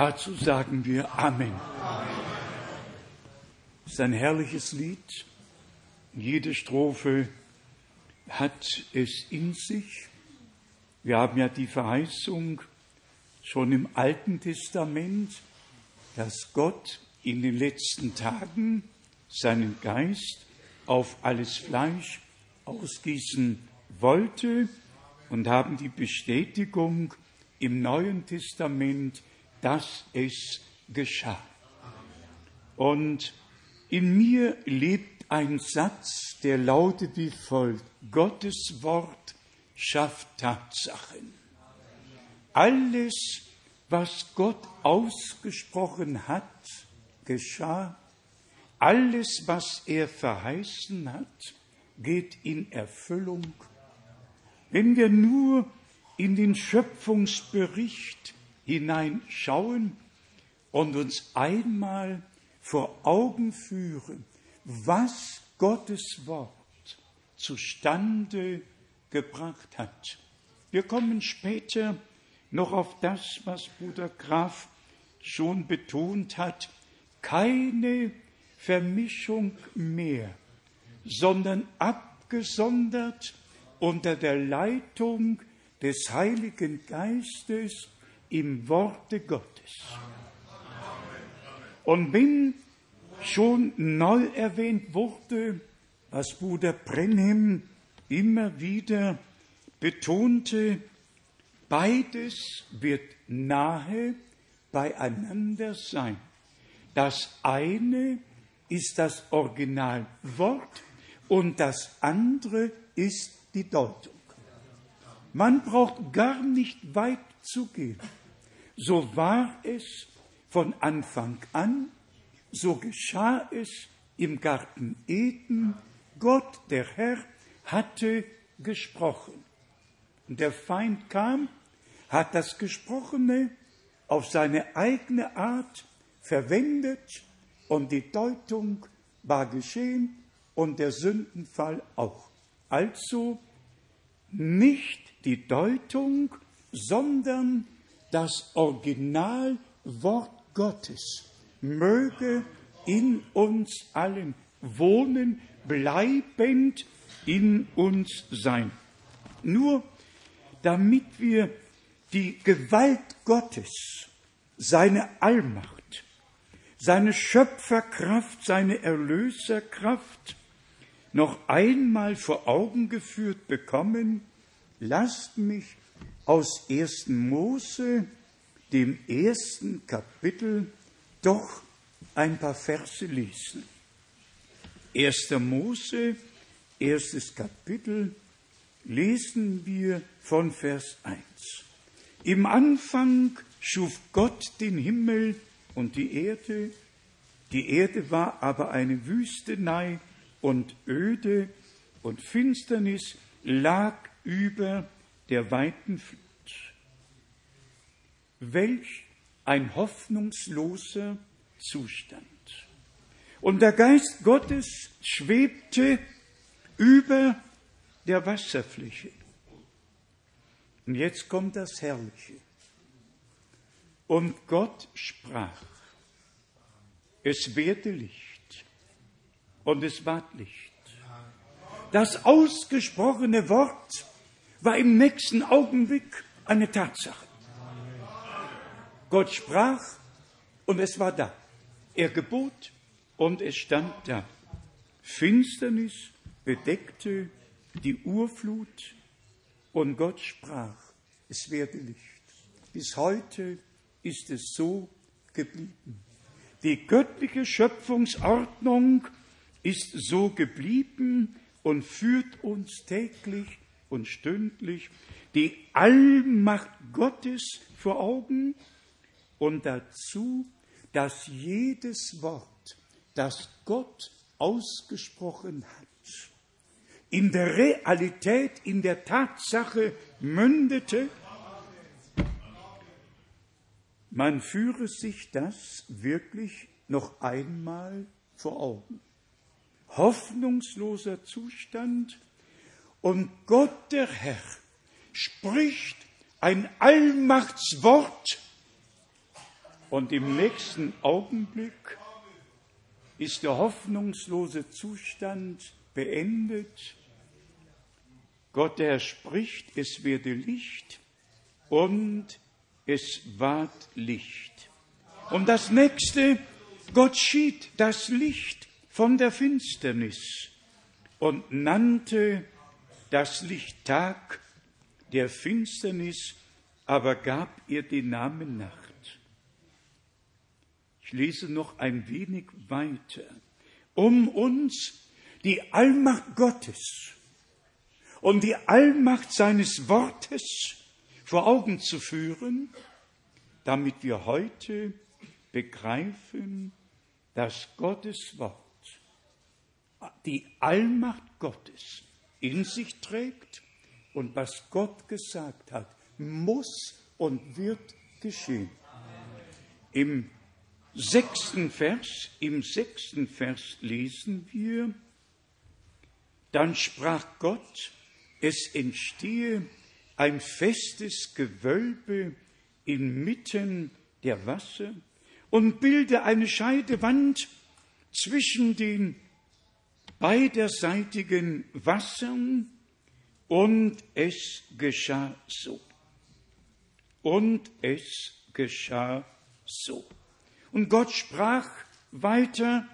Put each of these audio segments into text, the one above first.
Dazu sagen wir Amen. Es ist ein herrliches Lied. Jede Strophe hat es in sich. Wir haben ja die Verheißung schon im Alten Testament, dass Gott in den letzten Tagen seinen Geist auf alles Fleisch ausgießen wollte und haben die Bestätigung im Neuen Testament, dass es geschah. Und in mir lebt ein Satz, der lautet wie folgt. Gottes Wort schafft Tatsachen. Alles, was Gott ausgesprochen hat, geschah. Alles, was er verheißen hat, geht in Erfüllung. Wenn wir nur in den Schöpfungsbericht hineinschauen und uns einmal vor Augen führen, was Gottes Wort zustande gebracht hat. Wir kommen später noch auf das, was Bruder Graf schon betont hat, keine Vermischung mehr, sondern abgesondert unter der Leitung des Heiligen Geistes im Worte Gottes. Und wenn schon neu erwähnt wurde, was Bruder Brenhem immer wieder betonte, beides wird nahe beieinander sein. Das eine ist das Originalwort und das andere ist die Deutung. Man braucht gar nicht weit zu gehen. So war es von Anfang an, so geschah es im Garten Eden. Gott, der Herr, hatte gesprochen. Und der Feind kam, hat das Gesprochene auf seine eigene Art verwendet und die Deutung war geschehen und der Sündenfall auch. Also nicht die Deutung, sondern das Originalwort Gottes möge in uns allen wohnen, bleibend in uns sein. Nur damit wir die Gewalt Gottes, seine Allmacht, seine Schöpferkraft, seine Erlöserkraft noch einmal vor Augen geführt bekommen, lasst mich aus 1. Mose, dem ersten Kapitel, doch ein paar Verse lesen. 1. Mose, erstes Kapitel, lesen wir von Vers 1. Im Anfang schuf Gott den Himmel und die Erde. Die Erde war aber eine Wüstenei und öde und Finsternis lag über der weiten Flut. Welch ein hoffnungsloser Zustand. Und der Geist Gottes schwebte über der Wasserfläche. Und jetzt kommt das Herrliche. Und Gott sprach, es werde Licht. Und es ward Licht. Das ausgesprochene Wort war im nächsten Augenblick eine Tatsache. Gott sprach und es war da. Er gebot und es stand da. Finsternis bedeckte die Urflut und Gott sprach, es werde Licht. Bis heute ist es so geblieben. Die göttliche Schöpfungsordnung ist so geblieben und führt uns täglich und stündlich die Allmacht Gottes vor Augen und dazu, dass jedes Wort, das Gott ausgesprochen hat, in der Realität, in der Tatsache mündete, man führe sich das wirklich noch einmal vor Augen. Hoffnungsloser Zustand und Gott der Herr spricht ein Allmachtswort Und im nächsten Augenblick ist der hoffnungslose Zustand beendet. Gott, der spricht, es werde Licht und es ward Licht. Und das nächste, Gott schied das Licht von der Finsternis und nannte das Licht Tag, der Finsternis aber gab ihr den Namen Nacht. Ich lese noch ein wenig weiter, um uns die Allmacht Gottes und die Allmacht seines Wortes vor Augen zu führen, damit wir heute begreifen, dass Gottes Wort die Allmacht Gottes in sich trägt und was Gott gesagt hat, muss und wird geschehen. Im sechsten Vers, im sechsten Vers lesen wir, dann sprach Gott, es entstehe ein festes Gewölbe inmitten der Wasser und bilde eine Scheidewand zwischen den beiderseitigen Wassern und es geschah so. Und es geschah so. Und Gott sprach weiter,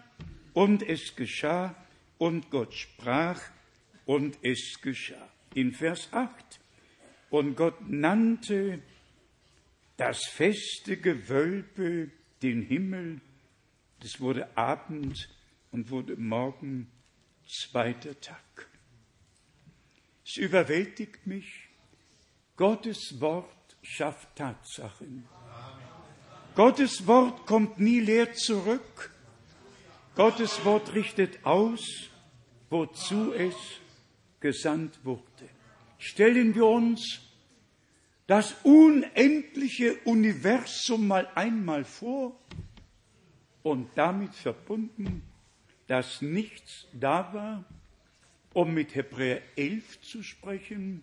und es geschah, und Gott sprach, und es geschah. In Vers 8. Und Gott nannte das feste Gewölbe den Himmel. Es wurde Abend und wurde Morgen, zweiter Tag. Es überwältigt mich. Gottes Wort schafft Tatsachen. Gottes Wort kommt nie leer zurück. Gottes Wort richtet aus, wozu es gesandt wurde. Stellen wir uns das unendliche Universum mal einmal vor und damit verbunden, dass nichts da war, um mit Hebräer 11 zu sprechen,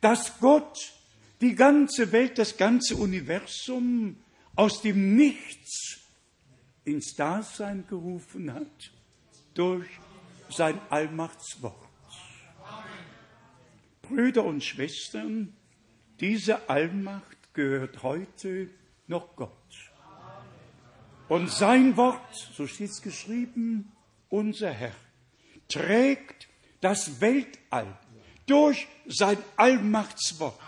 dass Gott die ganze Welt, das ganze Universum aus dem Nichts ins Dasein gerufen hat durch sein Allmachtswort. Brüder und Schwestern, diese Allmacht gehört heute noch Gott. Und sein Wort, so steht es geschrieben, unser Herr, trägt das Weltall durch sein Allmachtswort.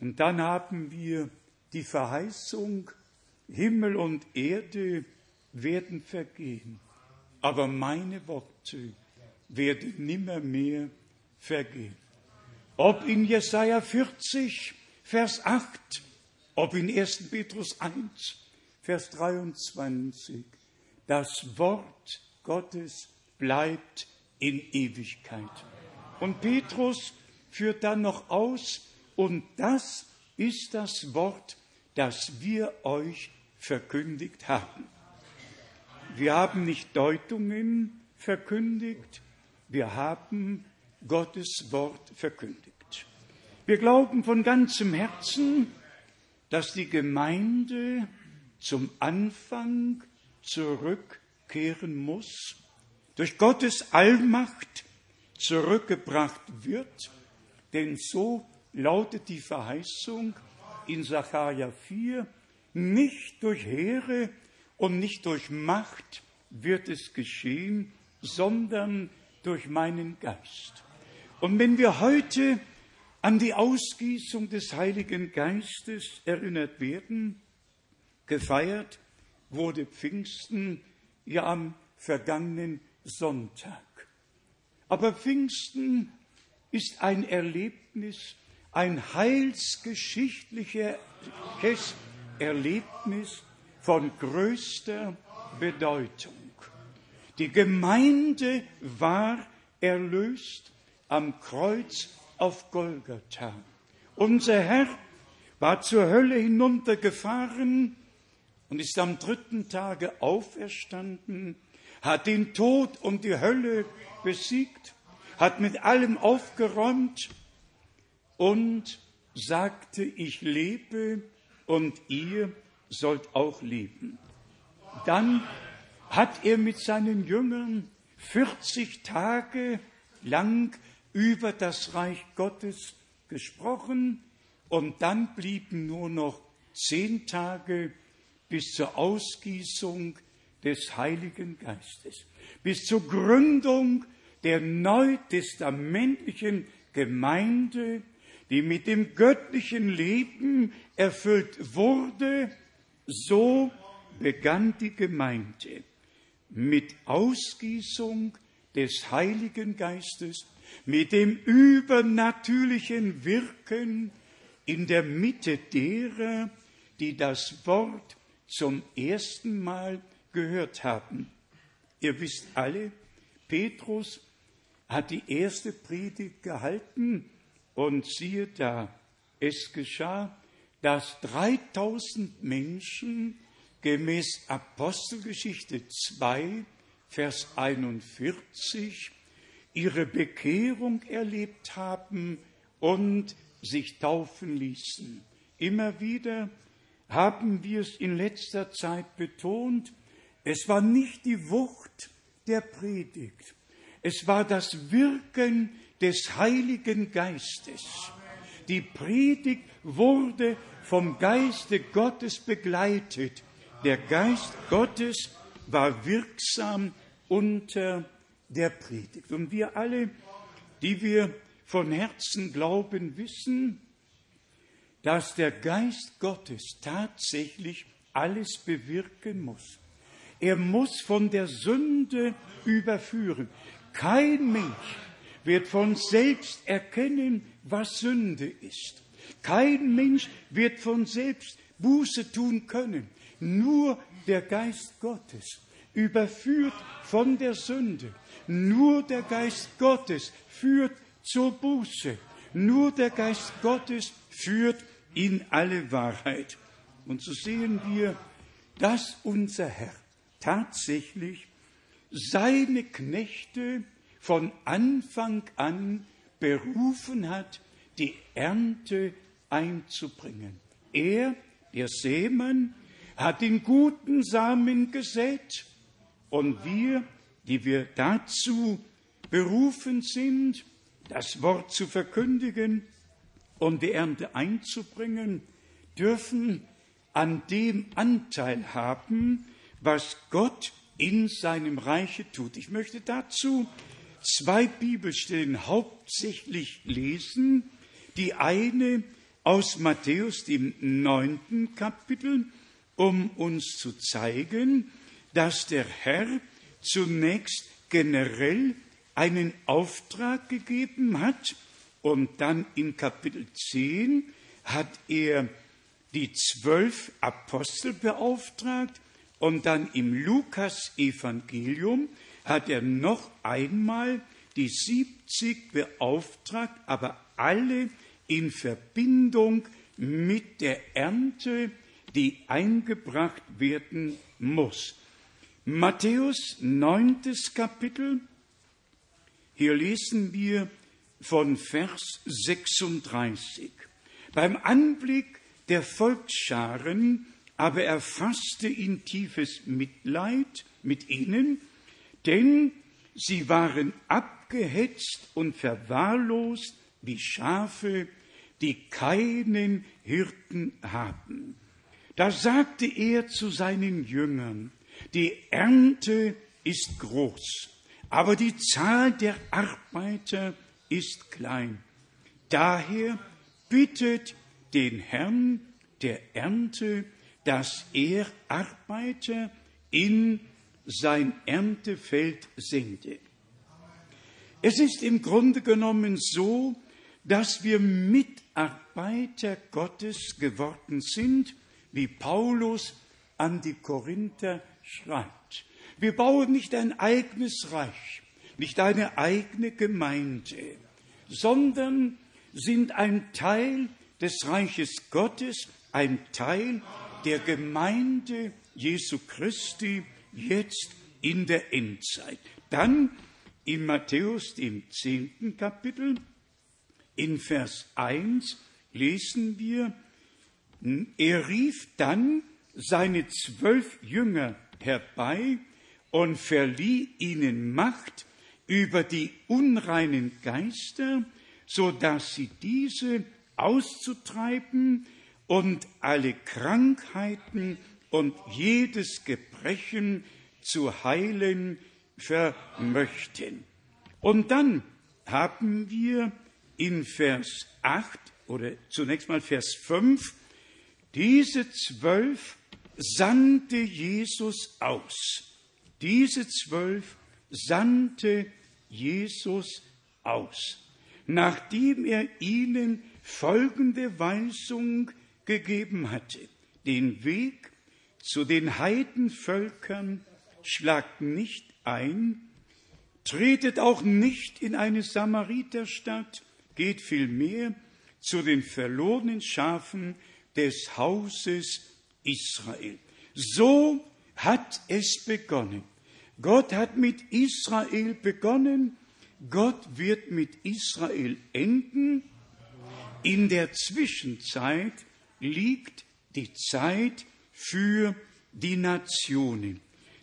Und dann haben wir die Verheißung, Himmel und Erde werden vergehen, aber meine Worte werden nimmermehr vergehen. Ob in Jesaja 40, Vers 8, ob in 1. Petrus 1, Vers 23, das Wort Gottes bleibt in Ewigkeit. Und Petrus führt dann noch aus, und das ist das Wort, das wir euch verkündigt haben. Wir haben nicht Deutungen verkündigt, wir haben Gottes Wort verkündigt. Wir glauben von ganzem Herzen, dass die Gemeinde zum Anfang zurück zurückkehren muss, durch Gottes Allmacht zurückgebracht wird, denn so lautet die Verheißung in Sacharja 4, nicht durch Heere und nicht durch Macht wird es geschehen, sondern durch meinen Geist. Und wenn wir heute an die Ausgießung des Heiligen Geistes erinnert werden, gefeiert wurde Pfingsten ja am vergangenen Sonntag. Aber Pfingsten ist ein Erlebnis, ein heilsgeschichtliches Erlebnis von größter Bedeutung. Die Gemeinde war erlöst am Kreuz auf Golgatha. Unser Herr war zur Hölle hinuntergefahren und ist am dritten Tage auferstanden, hat den Tod und die Hölle besiegt, hat mit allem aufgeräumt und sagte, ich lebe und ihr sollt auch leben. Dann hat er mit seinen Jüngern 40 Tage lang über das Reich Gottes gesprochen und dann blieben nur noch zehn Tage bis zur Ausgießung des Heiligen Geistes, bis zur Gründung der neutestamentlichen Gemeinde, die mit dem göttlichen Leben erfüllt wurde, so begann die Gemeinde mit Ausgießung des Heiligen Geistes, mit dem übernatürlichen Wirken in der Mitte derer, die das Wort zum ersten Mal gehört haben. Ihr wisst alle, Petrus hat die erste Predigt gehalten und siehe da, es geschah, dass 3000 Menschen gemäß Apostelgeschichte 2, Vers 41 ihre Bekehrung erlebt haben und sich taufen ließen. Immer wieder haben wir es in letzter Zeit betont, es war nicht die Wucht der Predigt, es war das Wirken des Heiligen Geistes. Die Predigt wurde vom Geiste Gottes begleitet. Der Geist Gottes war wirksam unter der Predigt. Und wir alle, die wir von Herzen glauben, wissen, dass der Geist Gottes tatsächlich alles bewirken muss. Er muss von der Sünde überführen. Kein Mensch wird von selbst erkennen, was Sünde ist. Kein Mensch wird von selbst Buße tun können. Nur der Geist Gottes überführt von der Sünde. Nur der Geist Gottes führt zur Buße. Nur der Geist Gottes führt in alle Wahrheit. Und so sehen wir, dass unser Herr tatsächlich seine Knechte von Anfang an berufen hat, die Ernte einzubringen. Er, der Seemann, hat den guten Samen gesät und wir, die wir dazu berufen sind, das Wort zu verkündigen und die Ernte einzubringen, dürfen an dem Anteil haben, was Gott in seinem Reiche tut. Ich möchte dazu zwei Bibelstellen hauptsächlich lesen. Die eine aus Matthäus, dem neunten Kapitel, um uns zu zeigen, dass der Herr zunächst generell einen Auftrag gegeben hat und dann in Kapitel 10 hat er die zwölf Apostel beauftragt und dann im Lukas-Evangelium hat er noch einmal die 70 beauftragt, aber alle in Verbindung mit der Ernte, die eingebracht werden muss. Matthäus 9. Kapitel, hier lesen wir von Vers 36. Beim Anblick der Volksscharen aber erfasste ihn tiefes Mitleid mit ihnen, denn sie waren abgehetzt und verwahrlost wie Schafe, die keinen Hirten haben. Da sagte er zu seinen Jüngern, die Ernte ist groß, aber die Zahl der Arbeiter ist klein. Daher bittet den Herrn der Ernte, dass er Arbeiter in sein Erntefeld sende. Es ist im Grunde genommen so, dass wir Mitarbeiter Gottes geworden sind, wie Paulus an die Korinther schreibt. Wir bauen nicht ein eigenes Reich, nicht eine eigene Gemeinde, sondern sind ein Teil des Reiches Gottes, ein Teil der Gemeinde Jesu Christi jetzt in der Endzeit. Dann in Matthäus, dem zehnten Kapitel, in Vers 1 lesen wir, Er rief dann seine zwölf Jünger herbei und verlieh ihnen Macht über die unreinen Geister, so dass sie diese auszutreiben und alle Krankheiten und jedes Gebrechen zu heilen vermöchten. Und dann haben wir in Vers 8 oder zunächst mal Vers 5, diese zwölf sandte Jesus aus. Diese zwölf sandte Jesus aus, nachdem er ihnen folgende Weisung gegeben hatte. Den Weg zu den Heidenvölkern schlagt nicht ein, tretet auch nicht in eine Samariterstadt, geht vielmehr zu den verlorenen Schafen des Hauses Israel. So hat es begonnen. Gott hat mit Israel begonnen, Gott wird mit Israel enden. In der Zwischenzeit liegt die Zeit für die Nationen.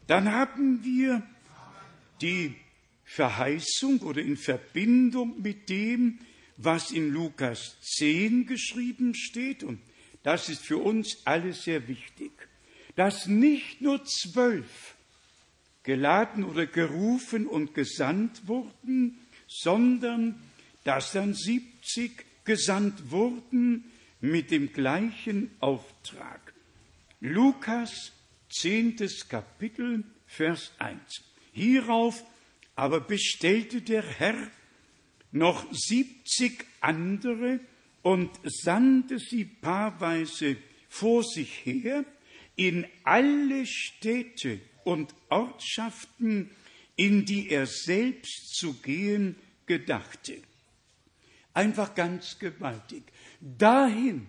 Dann haben wir die Verheißung oder in Verbindung mit dem, was in Lukas 10 geschrieben steht, und das ist für uns alle sehr wichtig, dass nicht nur zwölf geladen oder gerufen und gesandt wurden, sondern dass dann siebzig gesandt wurden mit dem gleichen Auftrag. Lukas, zehntes Kapitel, Vers 1. Hierauf aber bestellte der Herr noch siebzig andere und sandte sie paarweise vor sich her in alle Städte und Ortschaften, in die er selbst zu gehen gedachte. Einfach ganz gewaltig. Dahin,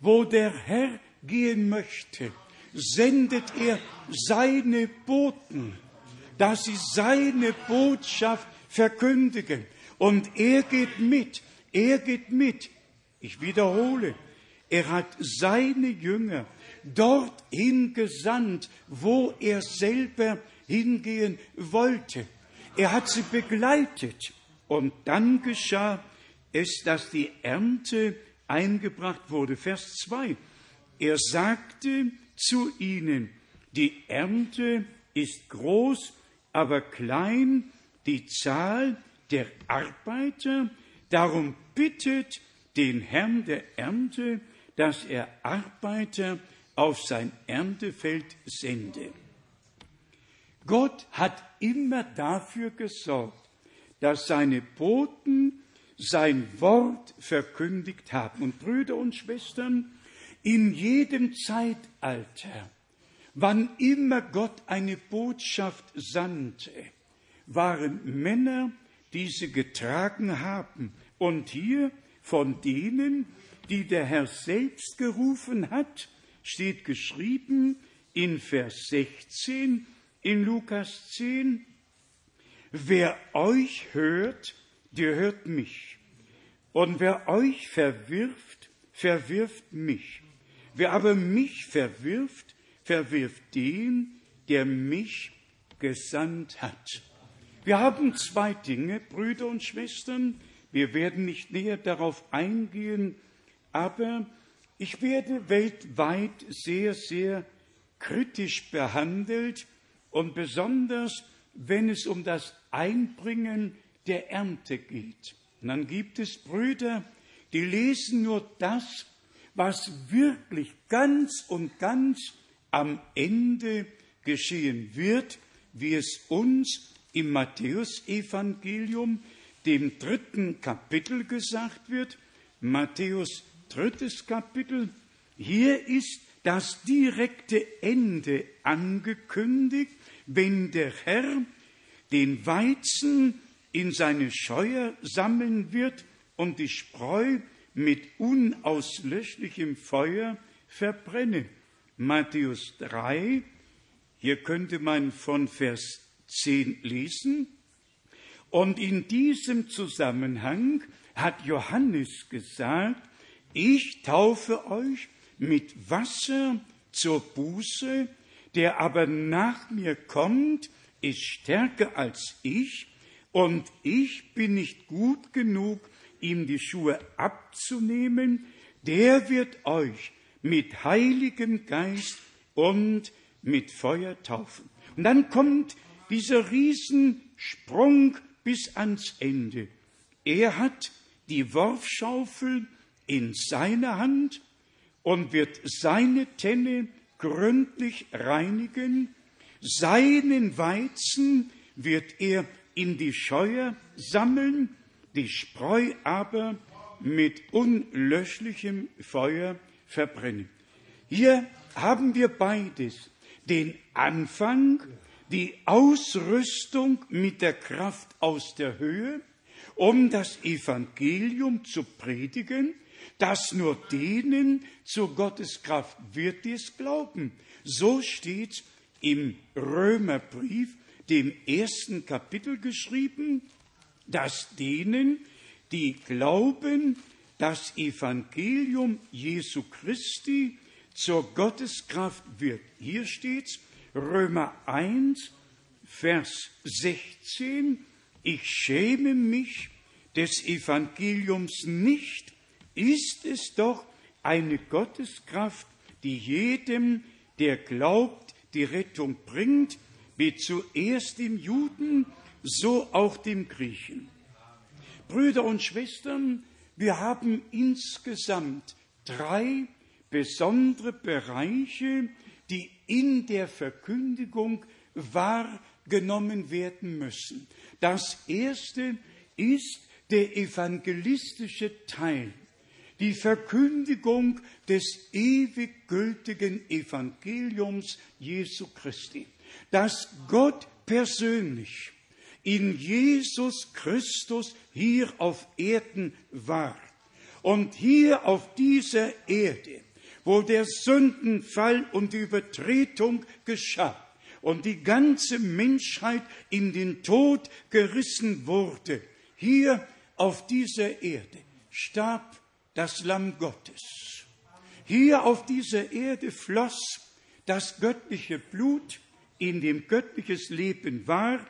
wo der Herr gehen möchte, sendet er seine Boten, dass sie seine Botschaft verkündigen. Und er geht mit, er geht mit. Ich wiederhole, er hat seine Jünger dorthin gesandt, wo er selber hingehen wollte. Er hat sie begleitet. Und dann geschah es, dass die Ernte eingebracht wurde. Vers 2. Er sagte zu ihnen, die Ernte ist groß, aber klein die Zahl der Arbeiter, darum bittet den Herrn der Ernte, dass er Arbeiter auf sein Erntefeld sende. Gott hat immer dafür gesorgt, dass seine Boten sein Wort verkündigt haben. Und Brüder und Schwestern, in jedem Zeitalter, wann immer Gott eine Botschaft sandte, waren Männer, die sie getragen haben. Und hier von denen, die der Herr selbst gerufen hat, steht geschrieben in Vers 16 in Lukas 10, wer euch hört, der hört mich. Und wer euch verwirft, verwirft mich. Wer aber mich verwirft, verwirft den, der mich gesandt hat. Wir haben zwei Dinge, Brüder und Schwestern. Wir werden nicht näher darauf eingehen, aber ich werde weltweit sehr, sehr kritisch behandelt und besonders, wenn es um das Einbringen der Ernte geht. Und dann gibt es Brüder, die lesen nur das, was wirklich ganz und ganz am Ende geschehen wird, wie es uns im Matthäusevangelium, dem dritten Kapitel gesagt wird. Matthäus drittes Kapitel. Hier ist das direkte Ende angekündigt, wenn der Herr den Weizen in seine Scheuer sammeln wird und die Spreu mit unauslöschlichem Feuer verbrennen. Matthäus 3, hier könnte man von Vers 10 lesen. Und in diesem Zusammenhang hat Johannes gesagt, ich taufe euch mit Wasser zur Buße, der aber nach mir kommt, ist stärker als ich, und ich bin nicht gut genug, ihm die Schuhe abzunehmen, der wird euch mit Heiligem Geist und mit Feuer taufen. Und dann kommt dieser Riesensprung bis ans Ende. Er hat die Worfschaufel in seiner Hand und wird seine Tenne gründlich reinigen, seinen Weizen wird er in die Scheuer sammeln, die Spreu aber mit unlöschlichem Feuer verbrennen. Hier haben wir beides, den Anfang, die Ausrüstung mit der Kraft aus der Höhe, um das Evangelium zu predigen, das nur denen zu Gottes Kraft wird, die es glauben. So steht im Römerbrief, dem ersten Kapitel geschrieben, dass denen, die glauben, das Evangelium Jesu Christi zur Gotteskraft wird. Hier steht's, Römer 1, Vers 16, ich schäme mich des Evangeliums nicht, ist es doch eine Gotteskraft, die jedem, der glaubt, die Rettung bringt, wie zuerst dem Juden, so auch dem Griechen. Brüder und Schwestern, wir haben insgesamt drei besondere Bereiche, die in der Verkündigung wahrgenommen werden müssen. Das erste ist der evangelistische Teil, die Verkündigung des ewig gültigen Evangeliums Jesu Christi, dass Gott persönlich in Jesus Christus hier auf Erden war. Und hier auf dieser Erde, wo der Sündenfall und die Übertretung geschah und die ganze Menschheit in den Tod gerissen wurde, hier auf dieser Erde starb das Lamm Gottes. Hier auf dieser Erde floss das göttliche Blut, in dem göttliches Leben war,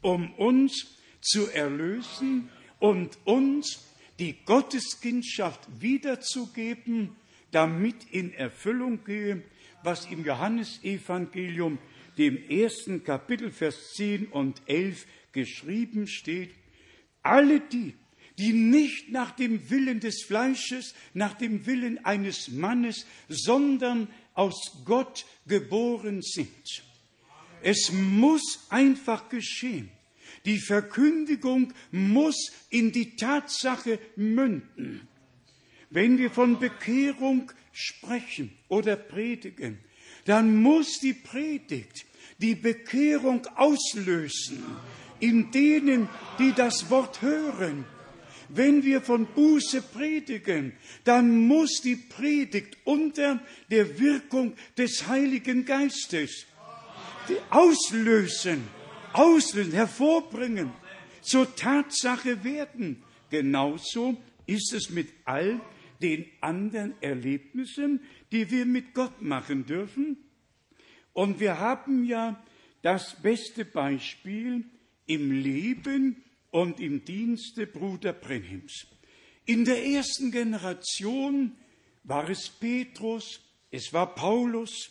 um uns zu erlösen und uns die Gotteskindschaft wiederzugeben, damit in Erfüllung gehe, was im Johannesevangelium, dem ersten Kapitel, Vers 10 und 11 geschrieben steht. Alle die, die nicht nach dem Willen des Fleisches, nach dem Willen eines Mannes, sondern aus Gott geboren sind. Es muss einfach geschehen. Die Verkündigung muss in die Tatsache münden. Wenn wir von Bekehrung sprechen oder predigen, dann muss die Predigt die Bekehrung auslösen in denen, die das Wort hören. Wenn wir von Buße predigen, dann muss die Predigt unter der Wirkung des Heiligen Geistes auslösen auslösen, hervorbringen, zur Tatsache werden. Genauso ist es mit all den anderen Erlebnissen, die wir mit Gott machen dürfen. Und wir haben ja das beste Beispiel im Leben und im Dienste Bruder Brenhims. In der ersten Generation war es Petrus, es war Paulus,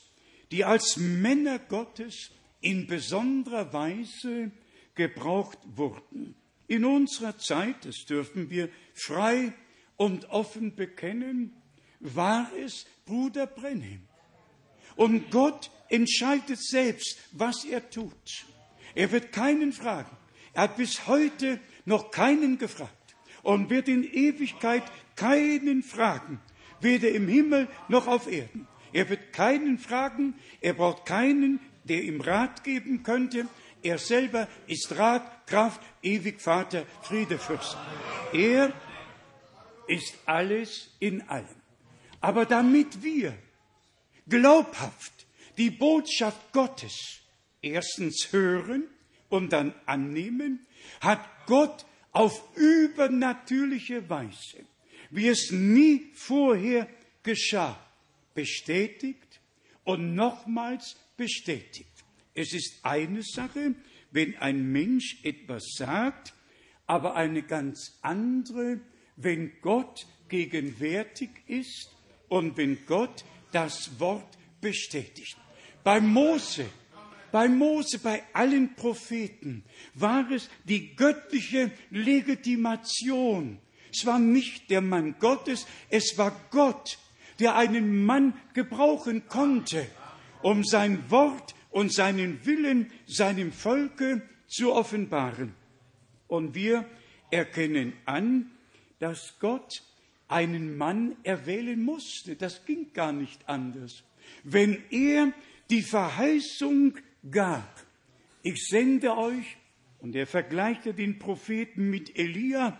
die als Männer Gottes in besonderer Weise gebraucht wurden. In unserer Zeit, das dürfen wir frei und offen bekennen, war es Bruder Brenhem. Und Gott entscheidet selbst, was er tut. Er wird keinen fragen. Er hat bis heute noch keinen gefragt und wird in Ewigkeit keinen fragen, weder im Himmel noch auf Erden. Er wird keinen fragen, er braucht keinen der ihm Rat geben könnte. Er selber ist Rat, Kraft, ewig Vater, Friede. Er ist alles in allem. Aber damit wir glaubhaft die Botschaft Gottes erstens hören und dann annehmen, hat Gott auf übernatürliche Weise, wie es nie vorher geschah, bestätigt und nochmals bestätigt. Es ist eine Sache, wenn ein Mensch etwas sagt, aber eine ganz andere, wenn Gott gegenwärtig ist und wenn Gott das Wort bestätigt. Bei Mose, bei Mose, bei allen Propheten war es die göttliche Legitimation. Es war nicht der Mann Gottes, es war Gott, der einen Mann gebrauchen konnte, um sein Wort und seinen Willen seinem Volke zu offenbaren. Und wir erkennen an, dass Gott einen Mann erwählen musste. Das ging gar nicht anders. Wenn er die Verheißung gab, ich sende euch, und er vergleichte den Propheten mit Elia,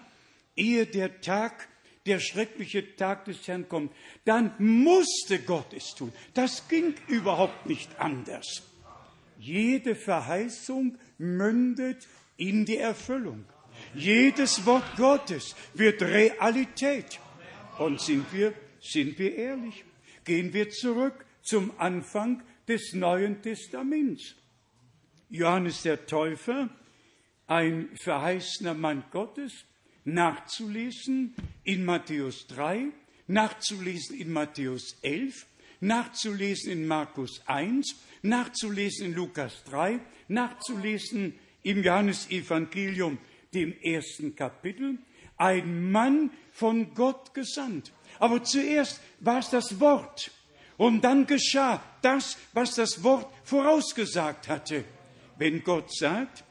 ehe der Tag, der schreckliche Tag des Herrn kommt, dann musste Gott es tun. Das ging überhaupt nicht anders. Jede Verheißung mündet in die Erfüllung. Jedes Wort Gottes wird Realität. Und sind wir, sind wir ehrlich? Gehen wir zurück zum Anfang des Neuen Testaments. Johannes der Täufer, ein verheißener Mann Gottes, nachzulesen in Matthäus 3, nachzulesen in Matthäus 11, nachzulesen in Markus 1, nachzulesen in Lukas 3, nachzulesen im Johannesevangelium, dem ersten Kapitel, ein Mann von Gott gesandt. Aber zuerst war es das Wort. Und dann geschah das, was das Wort vorausgesagt hatte. Wenn Gott sagt,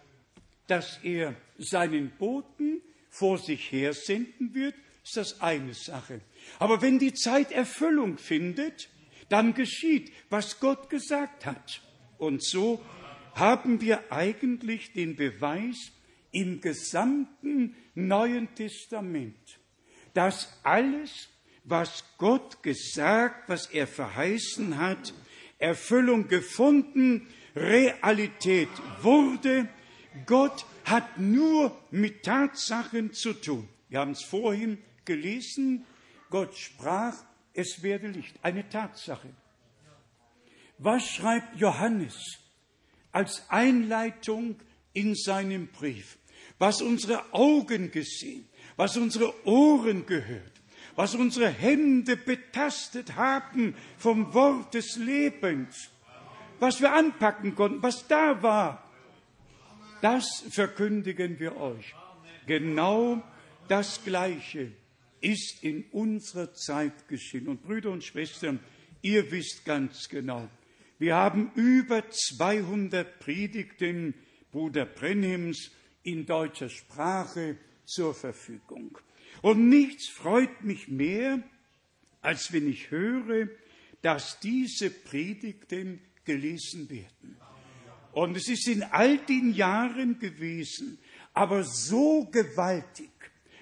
dass er seinen Boten vor sich her senden wird, ist das eine Sache. Aber wenn die Zeit Erfüllung findet, dann geschieht, was Gott gesagt hat. Und so haben wir eigentlich den Beweis im gesamten Neuen Testament, dass alles, was Gott gesagt, was er verheißen hat, Erfüllung gefunden, Realität wurde. Gott hat nur mit Tatsachen zu tun. Wir haben es vorhin gelesen. Gott sprach, es werde Licht. Eine Tatsache. Was schreibt Johannes als Einleitung in seinem Brief? Was unsere Augen gesehen, was unsere Ohren gehört, was unsere Hände betastet haben vom Wort des Lebens, was wir anpacken konnten, was da war, das verkündigen wir euch. Genau das Gleiche ist in unserer Zeit geschehen. Und Brüder und Schwestern, ihr wisst ganz genau, wir haben über 200 Predigten Bruder Brenhims in deutscher Sprache zur Verfügung. Und nichts freut mich mehr, als wenn ich höre, dass diese Predigten gelesen werden. Und es ist in all den Jahren gewesen, aber so gewaltig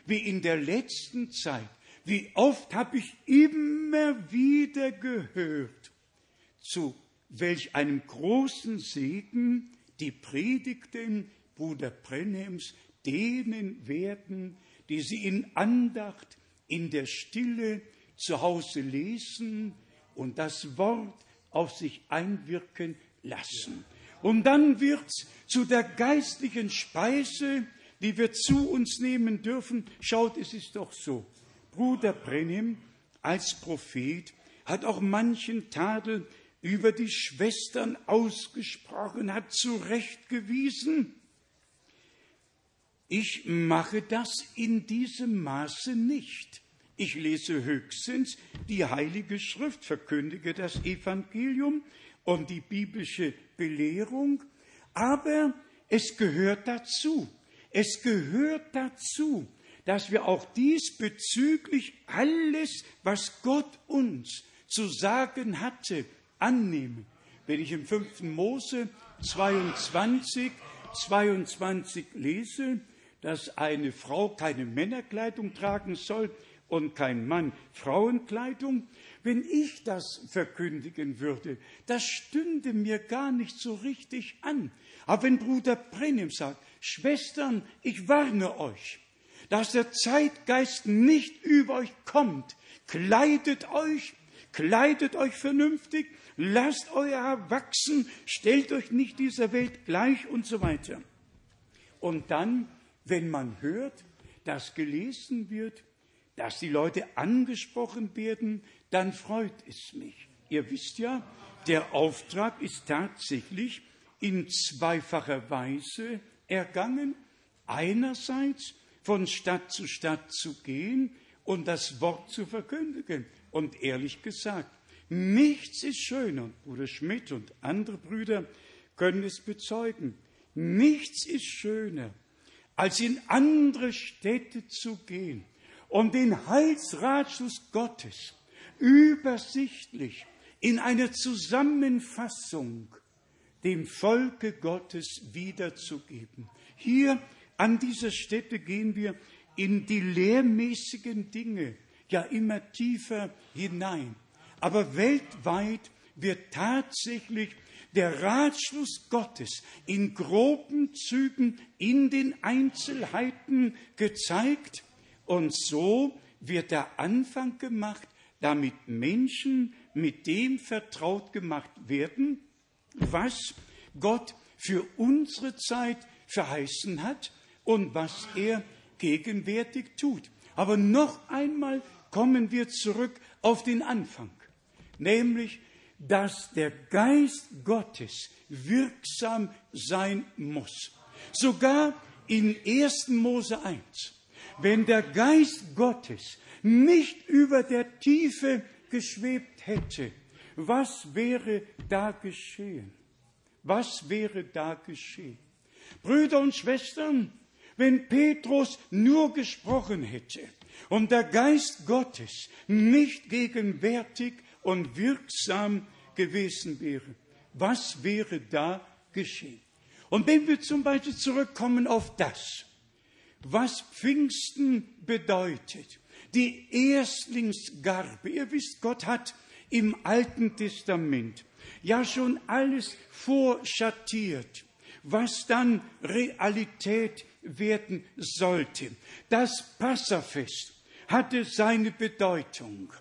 wie in der letzten Zeit. Wie oft habe ich immer wieder gehört, zu welch einem großen Segen die Predigten Bruder Brenhems denen werden, die sie in Andacht, in der Stille zu Hause lesen und das Wort auf sich einwirken lassen. Und dann wird's zu der geistlichen Speise, die wir zu uns nehmen dürfen. Schaut, es ist doch so. Bruder Brennim als Prophet hat auch manchen Tadel über die Schwestern ausgesprochen, hat zurechtgewiesen. Ich mache das in diesem Maße nicht. Ich lese höchstens die Heilige Schrift, verkündige das Evangelium und die biblische Belehrung, aber es gehört dazu. Es gehört dazu, dass wir auch diesbezüglich alles, was Gott uns zu sagen hatte, annehmen. Wenn ich im 5. Mose 22, 22 lese, dass eine Frau keine Männerkleidung tragen soll und kein Mann Frauenkleidung, wenn ich das verkündigen würde, das stünde mir gar nicht so richtig an. Aber wenn Bruder Brennim sagt, Schwestern, ich warne euch, dass der Zeitgeist nicht über euch kommt, kleidet euch, kleidet euch vernünftig, lasst euer Haar wachsen, stellt euch nicht dieser Welt gleich und so weiter. Und dann, wenn man hört, dass gelesen wird, dass die Leute angesprochen werden, dann freut es mich. Ihr wisst ja, der Auftrag ist tatsächlich in zweifacher Weise ergangen. Einerseits von Stadt zu Stadt zu gehen und das Wort zu verkündigen. Und ehrlich gesagt, nichts ist schöner, Bruder Schmidt und andere Brüder können es bezeugen, nichts ist schöner, als in andere Städte zu gehen und den Heilsratschluss Gottes übersichtlich in einer Zusammenfassung dem Volke Gottes wiederzugeben. Hier an dieser Stätte gehen wir in die lehrmäßigen Dinge ja immer tiefer hinein. Aber weltweit wird tatsächlich der Ratschluss Gottes in groben Zügen in den Einzelheiten gezeigt und so wird der Anfang gemacht, damit Menschen mit dem vertraut gemacht werden, was Gott für unsere Zeit verheißen hat und was er gegenwärtig tut. Aber noch einmal kommen wir zurück auf den Anfang, nämlich, dass der Geist Gottes wirksam sein muss. Sogar in 1. Mose 1, wenn der Geist Gottes nicht über der Tiefe geschwebt hätte, was wäre da geschehen? Was wäre da geschehen? Brüder und Schwestern, wenn Petrus nur gesprochen hätte und der Geist Gottes nicht gegenwärtig und wirksam gewesen wäre, was wäre da geschehen? Und wenn wir zum Beispiel zurückkommen auf das, was Pfingsten bedeutet, die Erstlingsgarbe. Ihr wisst, Gott hat im Alten Testament ja schon alles vorschattiert, was dann Realität werden sollte. Das Passafest hatte seine Bedeutung.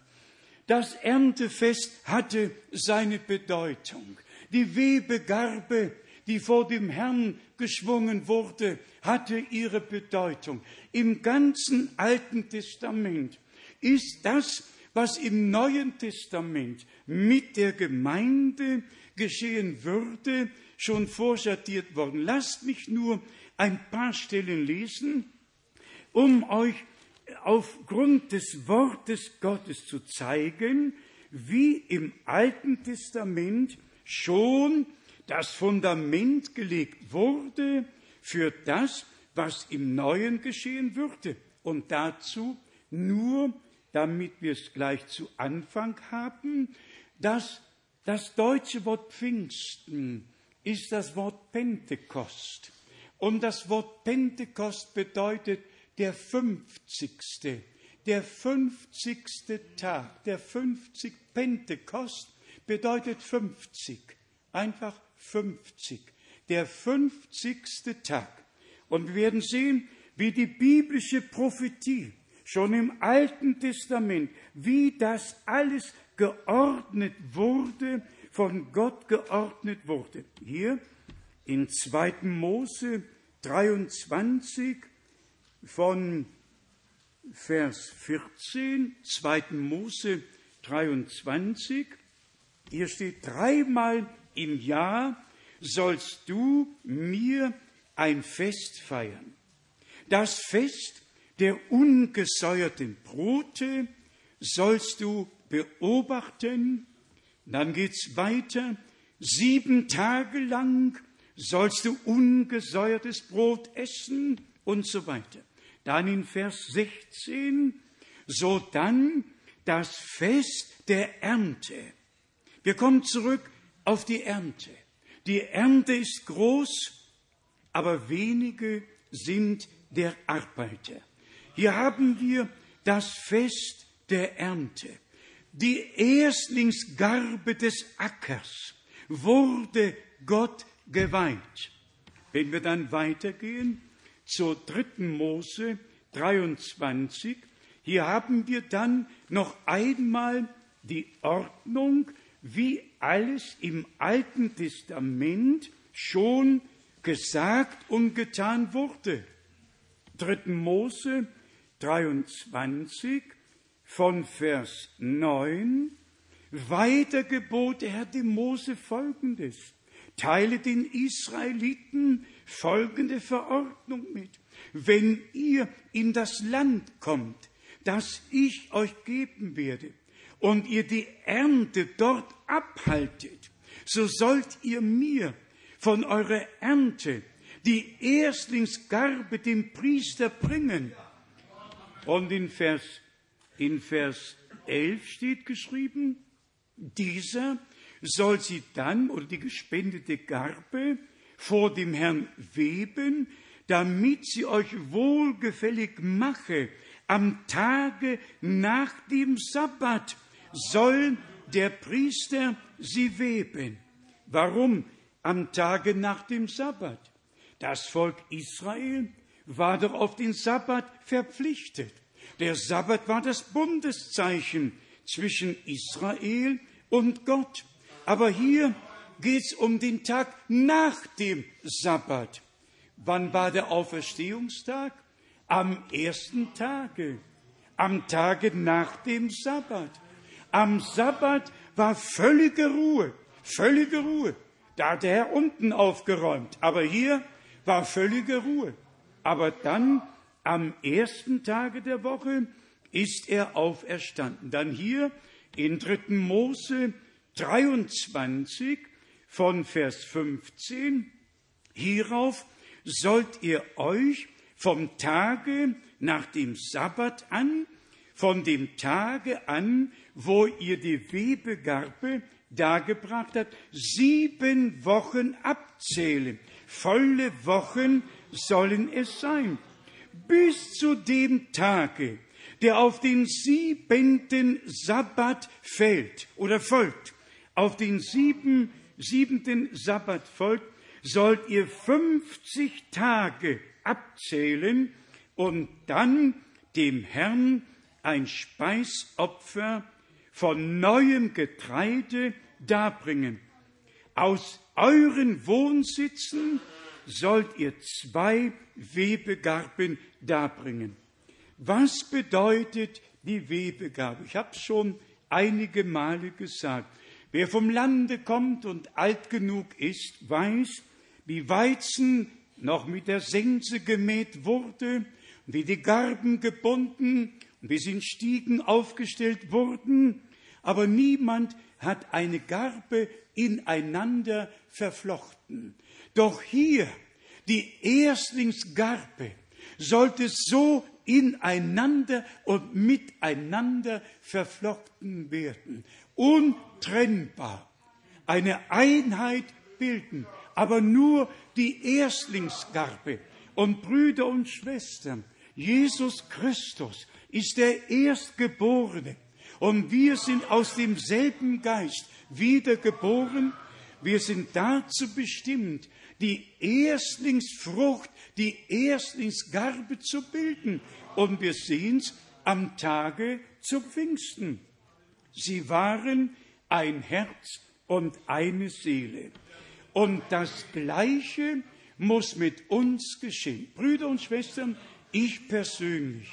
Das Erntefest hatte seine Bedeutung. Die Webegarbe, die vor dem Herrn geschwungen wurde, hatte ihre Bedeutung. Im ganzen Alten Testament ist das, was im Neuen Testament mit der Gemeinde geschehen würde, schon vorschattiert worden. Lasst mich nur ein paar Stellen lesen, um euch aufgrund des Wortes Gottes zu zeigen, wie im Alten Testament schon das Fundament gelegt wurde für das, was im Neuen geschehen würde. Und dazu nur, damit wir es gleich zu Anfang haben, dass das deutsche Wort Pfingsten ist das Wort Pentekost. Und das Wort Pentekost bedeutet der 50. Der 50. Tag, der 50 Pentekost bedeutet 50. Einfach 50. Der 50. Tag. Und wir werden sehen, wie die biblische Prophetie schon im Alten Testament, wie das alles geordnet wurde, von Gott geordnet wurde. Hier in 2. Mose 23 von Vers 14, 2. Mose 23, hier steht, dreimal im Jahr sollst du mir ein Fest feiern. Das Fest der ungesäuerten Brote sollst du beobachten. Dann geht's weiter. Sieben Tage lang sollst du ungesäuertes Brot essen und so weiter. Dann in Vers 16, so dann das Fest der Ernte. Wir kommen zurück auf die Ernte. Die Ernte ist groß, aber wenige sind der Arbeiter. Hier haben wir das Fest der Ernte. Die Erstlingsgarbe des Ackers wurde Gott geweiht. Wenn wir dann weitergehen zur dritten Mose 23, hier haben wir dann noch einmal die Ordnung, wie alles im Alten Testament schon gesagt und getan wurde. 3. Mose 23 von Vers 9. Weiter gebot er dem Mose folgendes. Teile den Israeliten folgende Verordnung mit. Wenn ihr in das Land kommt, das ich euch geben werde, und ihr die Ernte dort abhaltet, so sollt ihr mir von eurer Ernte die Erstlingsgarbe dem Priester bringen. Und in Vers, in Vers 11 steht geschrieben, dieser soll sie dann oder die gespendete Garbe vor dem Herrn weben, damit sie euch wohlgefällig mache. Am Tage nach dem Sabbat soll der Priester sie weben. Warum am Tage nach dem Sabbat? Das Volk Israel war doch auf den Sabbat verpflichtet. Der Sabbat war das Bundeszeichen zwischen Israel und Gott. Aber hier geht es um den Tag nach dem Sabbat. Wann war der Auferstehungstag? Am ersten Tage, am Tage nach dem Sabbat. Am Sabbat war völlige Ruhe, völlige Ruhe. Da hat der Herr unten aufgeräumt, aber hier war völlige Ruhe. Aber dann am ersten Tage der Woche ist er auferstanden. Dann hier in 3. Mose 23 von Vers 15. Hierauf sollt ihr euch vom Tage nach dem Sabbat an, von dem Tage an, wo ihr die Webegarbe dargebracht habt, sieben Wochen abzählen. Volle Wochen sollen es sein. Bis zu dem Tage, der auf den siebenten Sabbat fällt oder folgt, auf den sieben, siebenten Sabbat folgt, sollt ihr 50 Tage abzählen und dann dem Herrn ein Speisopfer von neuem Getreide darbringen. Aus euren Wohnsitzen sollt ihr zwei Webegarben darbringen. Was bedeutet die Webegabe? Ich habe es schon einige Male gesagt. Wer vom Lande kommt und alt genug ist, weiß, wie Weizen noch mit der Sense gemäht wurde, wie die Garben gebunden und wie sie in Stiegen aufgestellt wurden, aber niemand hat eine Garbe ineinander verflochten. Doch hier, die Erstlingsgarbe, sollte so ineinander und miteinander verflochten werden. Untrennbar. Eine Einheit bilden aber nur die Erstlingsgarbe. Und Brüder und Schwestern, Jesus Christus ist der Erstgeborene. Und wir sind aus demselben Geist wiedergeboren. Wir sind dazu bestimmt, die Erstlingsfrucht, die Erstlingsgarbe zu bilden. Und wir sehen es am Tage zum Pfingsten. Sie waren ein Herz und eine Seele. Und das Gleiche muss mit uns geschehen. Brüder und Schwestern, ich persönlich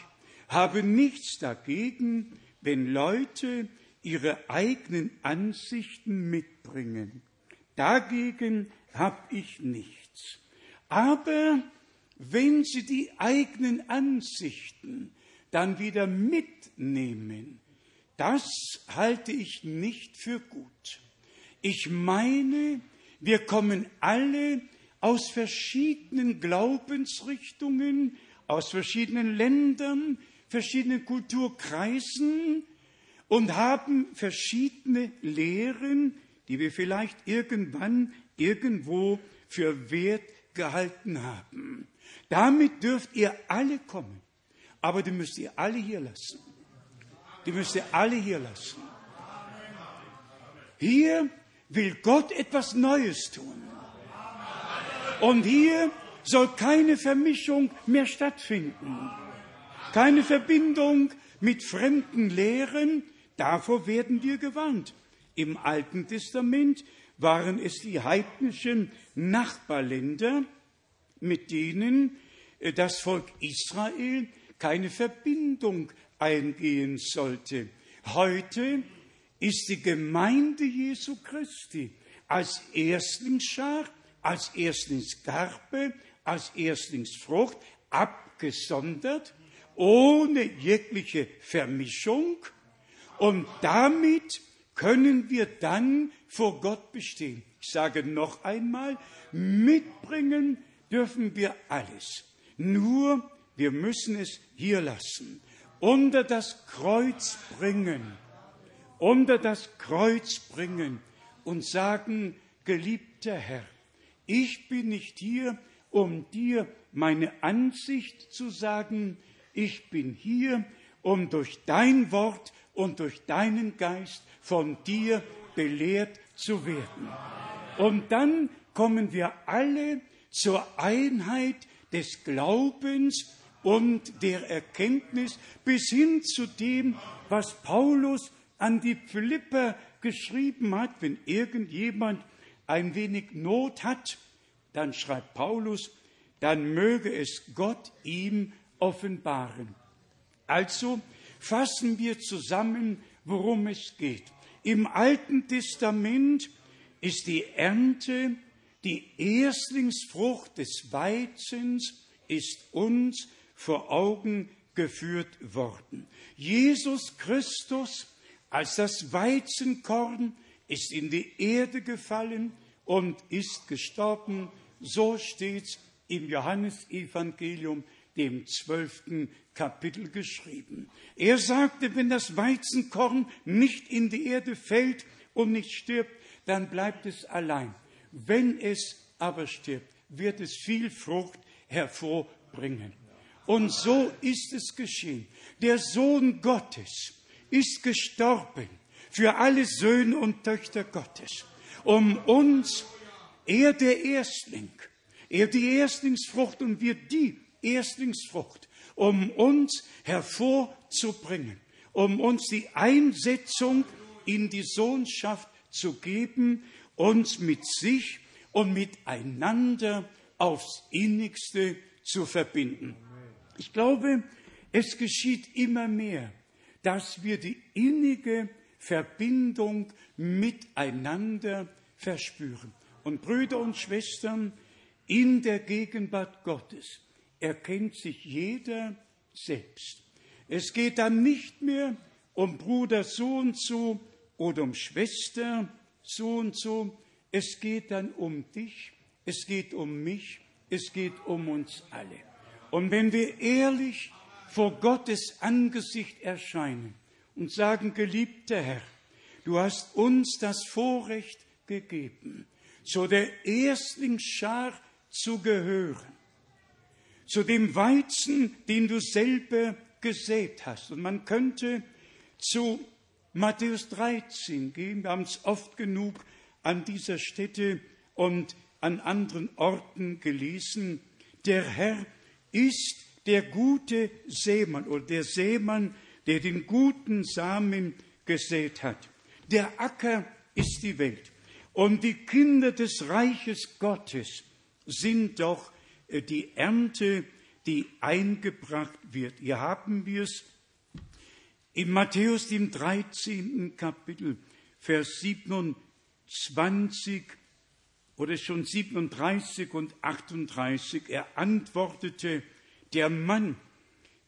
habe nichts dagegen, wenn Leute ihre eigenen Ansichten mitbringen. Dagegen habe ich nichts. Aber wenn sie die eigenen Ansichten dann wieder mitnehmen, das halte ich nicht für gut. Ich meine, wir kommen alle aus verschiedenen Glaubensrichtungen, aus verschiedenen Ländern, verschiedenen Kulturkreisen und haben verschiedene Lehren, die wir vielleicht irgendwann irgendwo für wert gehalten haben. Damit dürft ihr alle kommen, aber die müsst ihr alle hier lassen. Die müsst ihr alle hier lassen. Hier will Gott etwas Neues tun. Und hier soll keine Vermischung mehr stattfinden. Keine Verbindung mit fremden Lehren, Davor werden wir gewarnt. Im Alten Testament waren es die heidnischen Nachbarländer, mit denen äh, das Volk Israel keine Verbindung eingehen sollte. Heute ist die Gemeinde Jesu Christi als Erstlingsschar, als Erstlingsgarbe, als Erstlingsfrucht abgesondert, ohne jegliche Vermischung. Und damit können wir dann vor Gott bestehen. Ich sage noch einmal, mitbringen dürfen wir alles. Nur wir müssen es hier lassen. Unter das Kreuz bringen. Unter das Kreuz bringen und sagen, geliebter Herr, ich bin nicht hier, um dir meine Ansicht zu sagen, ich bin hier, um durch dein Wort und durch deinen Geist von dir belehrt zu werden. Und dann kommen wir alle zur Einheit des Glaubens und der Erkenntnis bis hin zu dem, was Paulus an die Philipper geschrieben hat, wenn irgendjemand ein wenig Not hat, dann schreibt Paulus, dann möge es Gott ihm offenbaren. Also fassen wir zusammen, worum es geht. Im Alten Testament ist die Ernte, die Erstlingsfrucht des Weizens, ist uns vor Augen geführt worden. Jesus Christus als das Weizenkorn ist in die Erde gefallen und ist gestorben. So steht's im Johannesevangelium, dem zwölften Kapitel geschrieben. Er sagte, wenn das Weizenkorn nicht in die Erde fällt und nicht stirbt, dann bleibt es allein. Wenn es aber stirbt, wird es viel Frucht hervorbringen. Und so ist es geschehen. Der Sohn Gottes ist gestorben für alle Söhne und Töchter Gottes, um uns, er der Erstling, er die Erstlingsfrucht und wir die Erstlingsfrucht, um uns hervorzubringen, um uns die Einsetzung in die Sohnschaft zu geben, uns mit sich und miteinander aufs innigste zu verbinden. Ich glaube, es geschieht immer mehr, dass wir die innige Verbindung miteinander verspüren. Und Brüder und Schwestern, in der Gegenwart Gottes erkennt sich jeder selbst. Es geht dann nicht mehr um Bruder so und so oder um Schwester so und so. Es geht dann um dich, es geht um mich, es geht um uns alle. Und wenn wir ehrlich vor Gottes Angesicht erscheinen und sagen, geliebter Herr, du hast uns das Vorrecht gegeben, zu der Erstlingsschar zu gehören, zu dem Weizen, den du selber gesät hast. Und man könnte zu Matthäus 13 gehen, wir haben es oft genug an dieser Stätte und an anderen Orten gelesen. Der Herr ist der gute Seemann oder der Seemann, der den guten Samen gesät hat. Der Acker ist die Welt. Und die Kinder des Reiches Gottes sind doch äh, die Ernte, die eingebracht wird. Hier haben wir es in Matthäus, dem 13. Kapitel, Vers 27 oder schon 37 und 38, er antwortete, der Mann,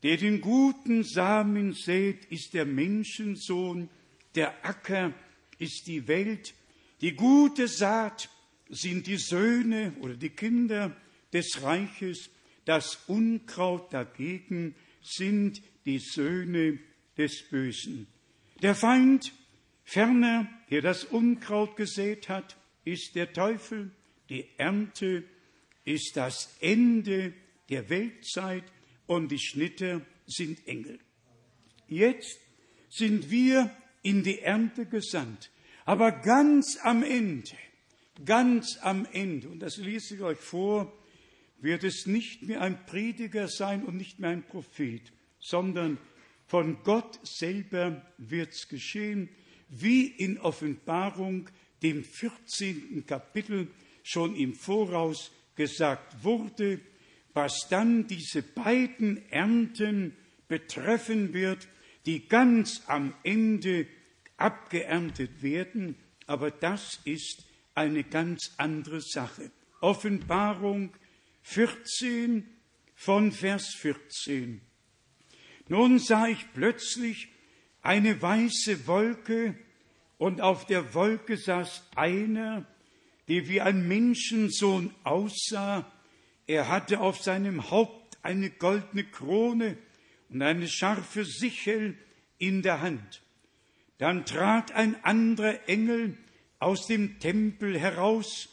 der den guten Samen sät, ist der Menschensohn, der Acker ist die Welt, die gute Saat sind die Söhne oder die Kinder des Reiches, das Unkraut dagegen sind die Söhne des Bösen. Der Feind, ferner, der das Unkraut gesät hat, ist der Teufel, die Ernte ist das Ende der Weltzeit und die Schnitte sind Engel. Jetzt sind wir in die Ernte gesandt, aber ganz am Ende, ganz am Ende, und das lese ich euch vor, wird es nicht mehr ein Prediger sein und nicht mehr ein Prophet, sondern von Gott selber wird's geschehen, wie in Offenbarung, dem 14. Kapitel, schon im Voraus gesagt wurde, was dann diese beiden Ernten betreffen wird, die ganz am Ende abgeerntet werden, aber das ist eine ganz andere Sache. Offenbarung 14 von Vers 14. Nun sah ich plötzlich eine weiße Wolke, und auf der Wolke saß einer, der wie ein Menschensohn aussah. Er hatte auf seinem Haupt eine goldene Krone und eine scharfe Sichel in der Hand. Dann trat ein anderer Engel aus dem Tempel heraus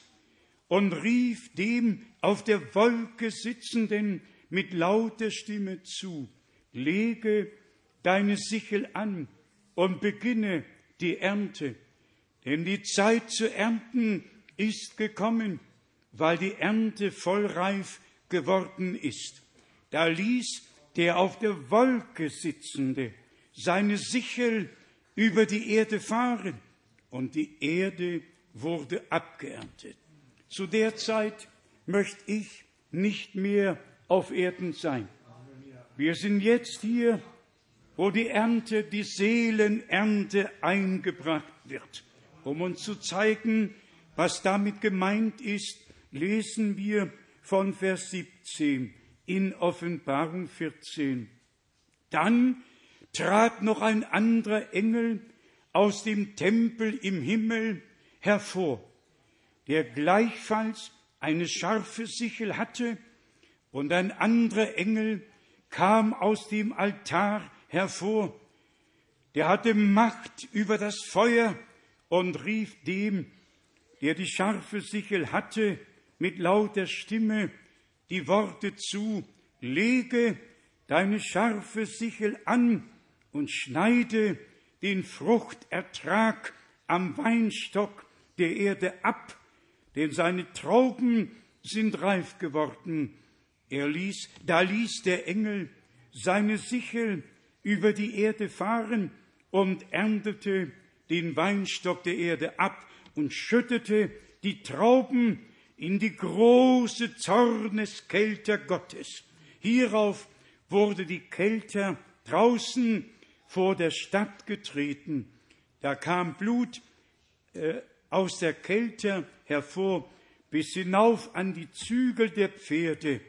und rief dem auf der Wolke sitzenden mit lauter Stimme zu, lege deine Sichel an und beginne die Ernte. Denn die Zeit zu ernten ist gekommen, weil die Ernte vollreif geworden ist. Da ließ der auf der Wolke sitzende seine Sichel über die Erde fahren und die Erde wurde abgeerntet. Zu der Zeit möchte ich nicht mehr auf Erden sein. Wir sind jetzt hier, wo die Ernte, die Seelenernte eingebracht wird. Um uns zu zeigen, was damit gemeint ist, lesen wir von Vers 17 in Offenbarung 14. Dann trat noch ein anderer Engel aus dem Tempel im Himmel hervor, der gleichfalls eine scharfe Sichel hatte, und ein anderer Engel kam aus dem Altar hervor, der hatte Macht über das Feuer und rief dem, der die scharfe Sichel hatte, mit lauter Stimme die Worte zu, lege deine scharfe Sichel an und schneide den Fruchtertrag am Weinstock der Erde ab, denn seine Trauben sind reif geworden. Er ließ, da ließ der Engel seine Sichel über die Erde fahren und erntete den Weinstock der Erde ab und schüttete die Trauben in die große Zorneskälte Gottes. Hierauf wurde die Kälte draußen vor der Stadt getreten. Da kam Blut äh, aus der Kälte hervor bis hinauf an die Zügel der Pferde.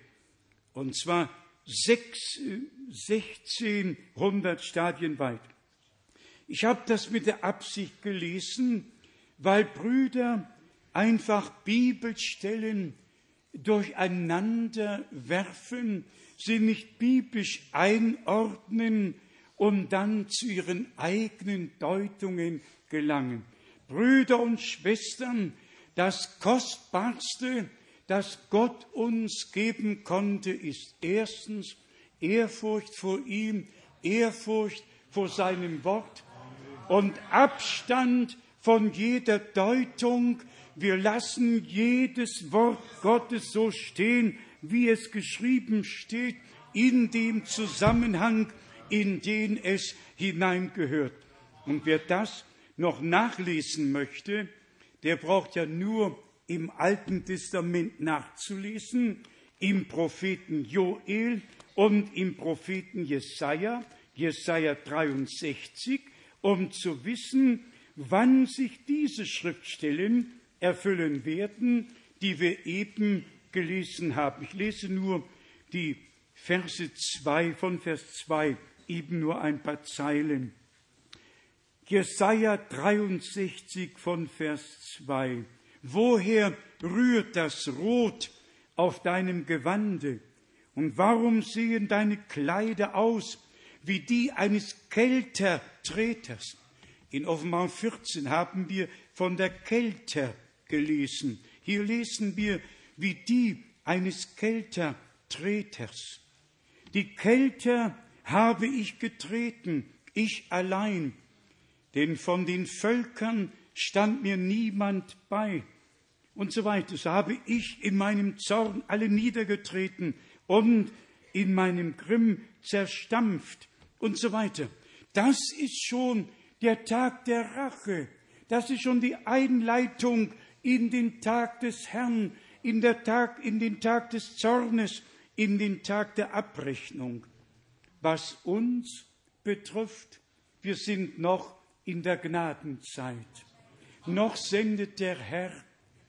Und zwar sechs, 1600 Stadien weit. Ich habe das mit der Absicht gelesen, weil Brüder einfach Bibelstellen durcheinander werfen, sie nicht biblisch einordnen und dann zu ihren eigenen Deutungen gelangen. Brüder und Schwestern, das Kostbarste, das Gott uns geben konnte, ist erstens Ehrfurcht vor ihm, Ehrfurcht vor seinem Wort und Abstand von jeder Deutung. Wir lassen jedes Wort Gottes so stehen, wie es geschrieben steht, in dem Zusammenhang, in den es hineingehört. Und wer das noch nachlesen möchte, der braucht ja nur im Alten Testament nachzulesen, im Propheten Joel und im Propheten Jesaja, Jesaja 63, um zu wissen, wann sich diese Schriftstellen erfüllen werden, die wir eben gelesen haben. Ich lese nur die Verse 2 von Vers 2, eben nur ein paar Zeilen. Jesaja 63 von Vers 2. Woher rührt das Rot auf deinem Gewande? Und warum sehen deine Kleider aus wie die eines Keltertreters? In Offenbarung 14 haben wir von der Kelter gelesen. Hier lesen wir wie die eines Keltertreters. Die Kelter habe ich getreten, ich allein, denn von den Völkern stand mir niemand bei. Und so weiter. So habe ich in meinem Zorn alle niedergetreten und in meinem Grimm zerstampft und so weiter. Das ist schon der Tag der Rache. Das ist schon die Einleitung in den Tag des Herrn, in, der Tag, in den Tag des Zornes, in den Tag der Abrechnung. Was uns betrifft, wir sind noch in der Gnadenzeit. Noch sendet der Herr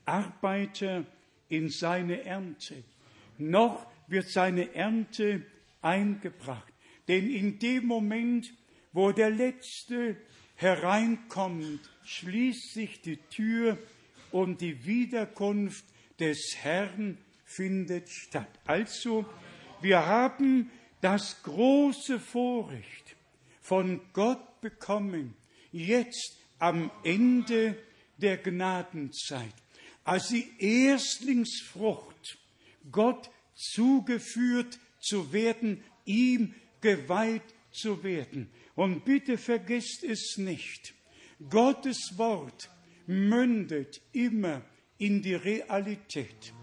Arbeiter in seine Ernte. Noch wird seine Ernte eingebracht. Denn in dem Moment, wo der Letzte hereinkommt, schließt sich die Tür und die Wiederkunft des Herrn findet statt. Also, wir haben das große Vorrecht von Gott bekommen, jetzt am Ende der Gnadenzeit, als die Erstlingsfrucht Gott zugeführt zu werden, ihm geweiht zu werden. Und bitte vergesst es nicht. Gottes Wort mündet immer in die Realität.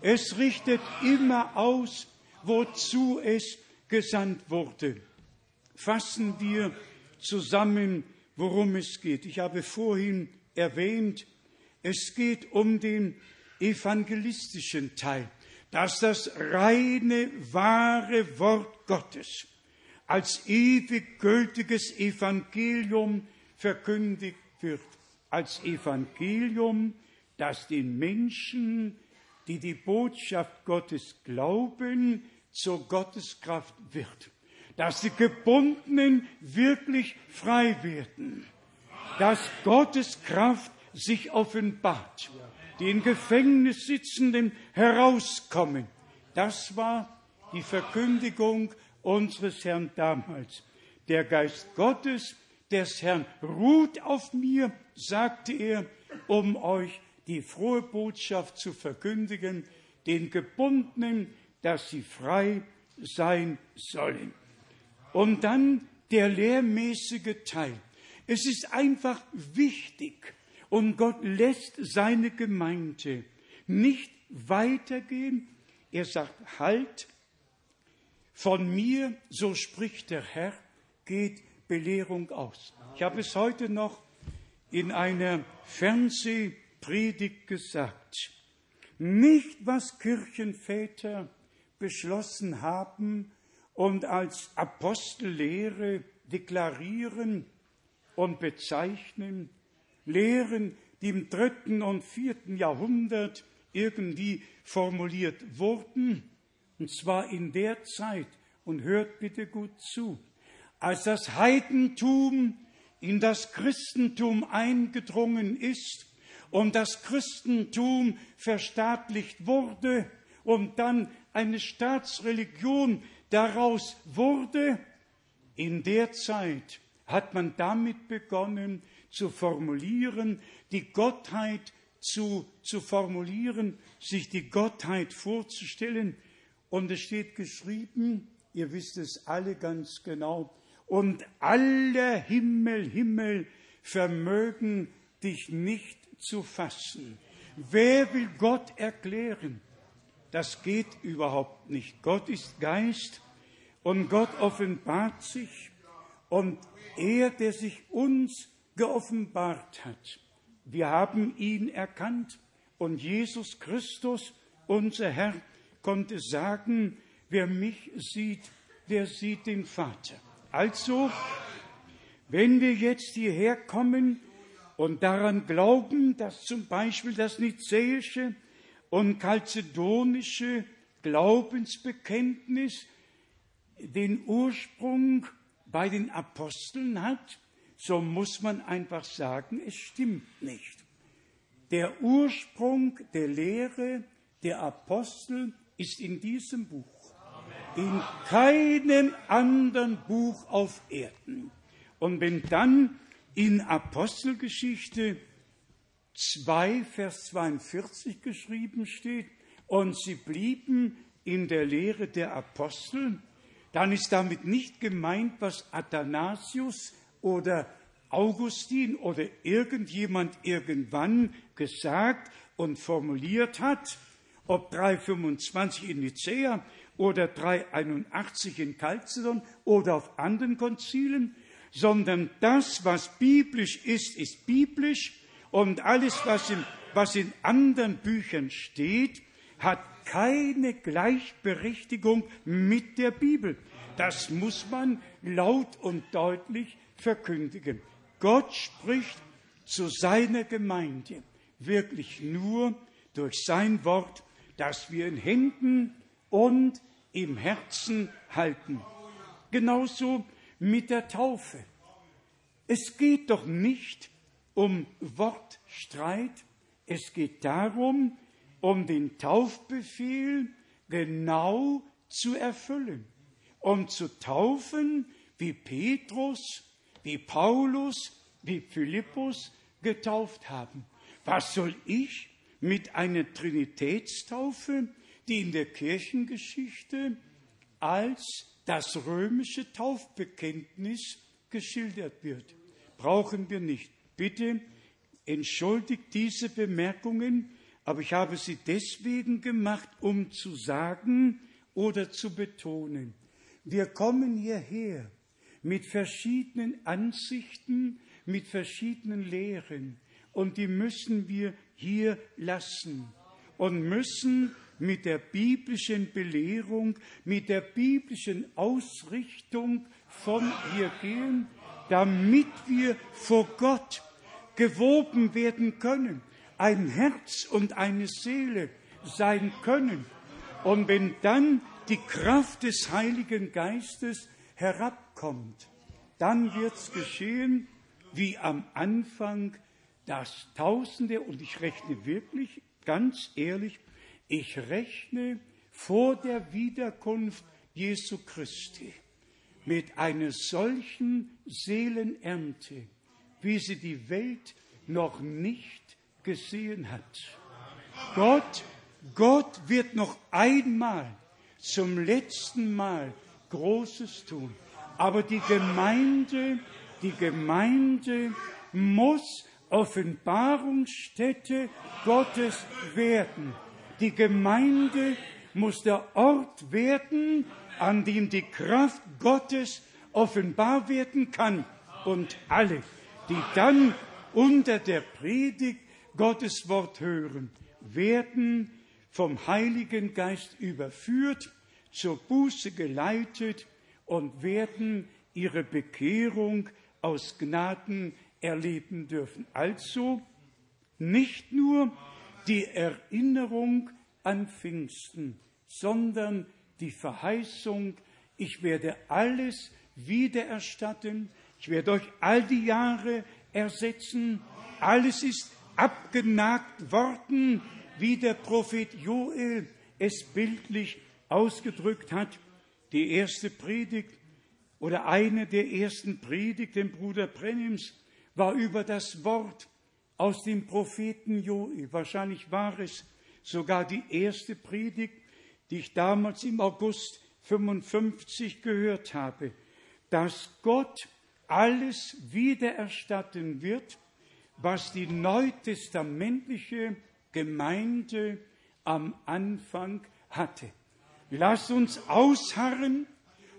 Es richtet immer aus, wozu es gesandt wurde. Fassen wir zusammen, worum es geht. Ich habe vorhin erwähnt, es geht um den evangelistischen Teil, dass das reine, wahre Wort Gottes als ewig gültiges Evangelium verkündigt wird, als Evangelium, das den Menschen, die die Botschaft Gottes glauben, zur Gotteskraft wird, dass die Gebundenen wirklich frei werden, dass Gottes Kraft sich offenbart, die in Gefängnis sitzenden herauskommen. Das war die Verkündigung unseres Herrn damals. Der Geist Gottes des Herrn ruht auf mir, sagte er, um euch die frohe Botschaft zu verkündigen, den Gebundenen, dass sie frei sein sollen. Und dann der lehrmäßige Teil. Es ist einfach wichtig und Gott lässt seine Gemeinde nicht weitergehen. Er sagt, halt, von mir, so spricht der Herr, geht Belehrung aus. Ich habe es heute noch in einer Fernsehpredigt gesagt. Nicht, was Kirchenväter beschlossen haben und als Apostellehre deklarieren und bezeichnen, Lehren, die im dritten und vierten Jahrhundert irgendwie formuliert wurden, und zwar in der Zeit, und hört bitte gut zu, als das Heidentum in das Christentum eingedrungen ist und das Christentum verstaatlicht wurde und dann eine Staatsreligion daraus wurde, in der Zeit hat man damit begonnen zu formulieren, die Gottheit zu, zu formulieren, sich die Gottheit vorzustellen, und es steht geschrieben, ihr wisst es alle ganz genau, und aller Himmel, Himmel vermögen dich nicht zu fassen. Wer will Gott erklären? Das geht überhaupt nicht. Gott ist Geist und Gott offenbart sich und er, der sich uns geoffenbart hat, wir haben ihn erkannt und Jesus Christus, unser Herr, konnte sagen, wer mich sieht, der sieht den Vater. Also, wenn wir jetzt hierher kommen und daran glauben, dass zum Beispiel das nizäische und kalzedonische Glaubensbekenntnis den Ursprung bei den Aposteln hat, so muss man einfach sagen, es stimmt nicht. Der Ursprung der Lehre der Apostel ist in diesem Buch, in keinem anderen Buch auf Erden. Und wenn dann in Apostelgeschichte 2, Vers 42 geschrieben steht, und sie blieben in der Lehre der Apostel, dann ist damit nicht gemeint, was Athanasius oder Augustin oder irgendjemand irgendwann gesagt und formuliert hat, ob 325 in Nicea oder 381 in Chalcedon oder auf anderen Konzilen, sondern das, was biblisch ist, ist biblisch und alles, was in, was in anderen Büchern steht, hat keine Gleichberechtigung mit der Bibel. Das muss man laut und deutlich verkündigen. Gott spricht zu seiner Gemeinde wirklich nur durch sein Wort, das wir in Händen und im Herzen halten. Genauso mit der Taufe. Es geht doch nicht um Wortstreit, es geht darum, um den Taufbefehl genau zu erfüllen, um zu taufen, wie Petrus, wie Paulus, wie Philippus getauft haben. Was soll ich mit einer Trinitätstaufe, die in der Kirchengeschichte als das römische Taufbekenntnis geschildert wird? Brauchen wir nicht. Bitte entschuldigt diese Bemerkungen, aber ich habe sie deswegen gemacht, um zu sagen oder zu betonen, wir kommen hierher mit verschiedenen Ansichten, mit verschiedenen Lehren und die müssen wir hier lassen und müssen mit der biblischen Belehrung, mit der biblischen Ausrichtung von hier gehen, damit wir vor Gott gewoben werden können, ein Herz und eine Seele sein können. Und wenn dann die Kraft des Heiligen Geistes herabkommt, dann wird's geschehen, wie am Anfang dass Tausende, und ich rechne wirklich ganz ehrlich, ich rechne vor der Wiederkunft Jesu Christi mit einer solchen Seelenernte, wie sie die Welt noch nicht gesehen hat. Gott, Gott wird noch einmal zum letzten Mal Großes tun. Aber die Gemeinde, die Gemeinde muss Offenbarungsstätte Gottes werden. Die Gemeinde muss der Ort werden, an dem die Kraft Gottes offenbar werden kann. Und alle, die dann unter der Predigt Gottes Wort hören, werden vom Heiligen Geist überführt, zur Buße geleitet und werden ihre Bekehrung aus Gnaden erleben dürfen. Also nicht nur die Erinnerung an Pfingsten, sondern die Verheißung, ich werde alles wiedererstatten, ich werde euch all die Jahre ersetzen, alles ist abgenagt worden, wie der Prophet Joel es bildlich ausgedrückt hat. Die erste Predigt oder eine der ersten Predigten Bruder Brennims war über das Wort aus dem Propheten Joel. Wahrscheinlich war es sogar die erste Predigt, die ich damals im August 55 gehört habe, dass Gott alles wiedererstatten wird, was die neutestamentliche Gemeinde am Anfang hatte. Lasst uns ausharren,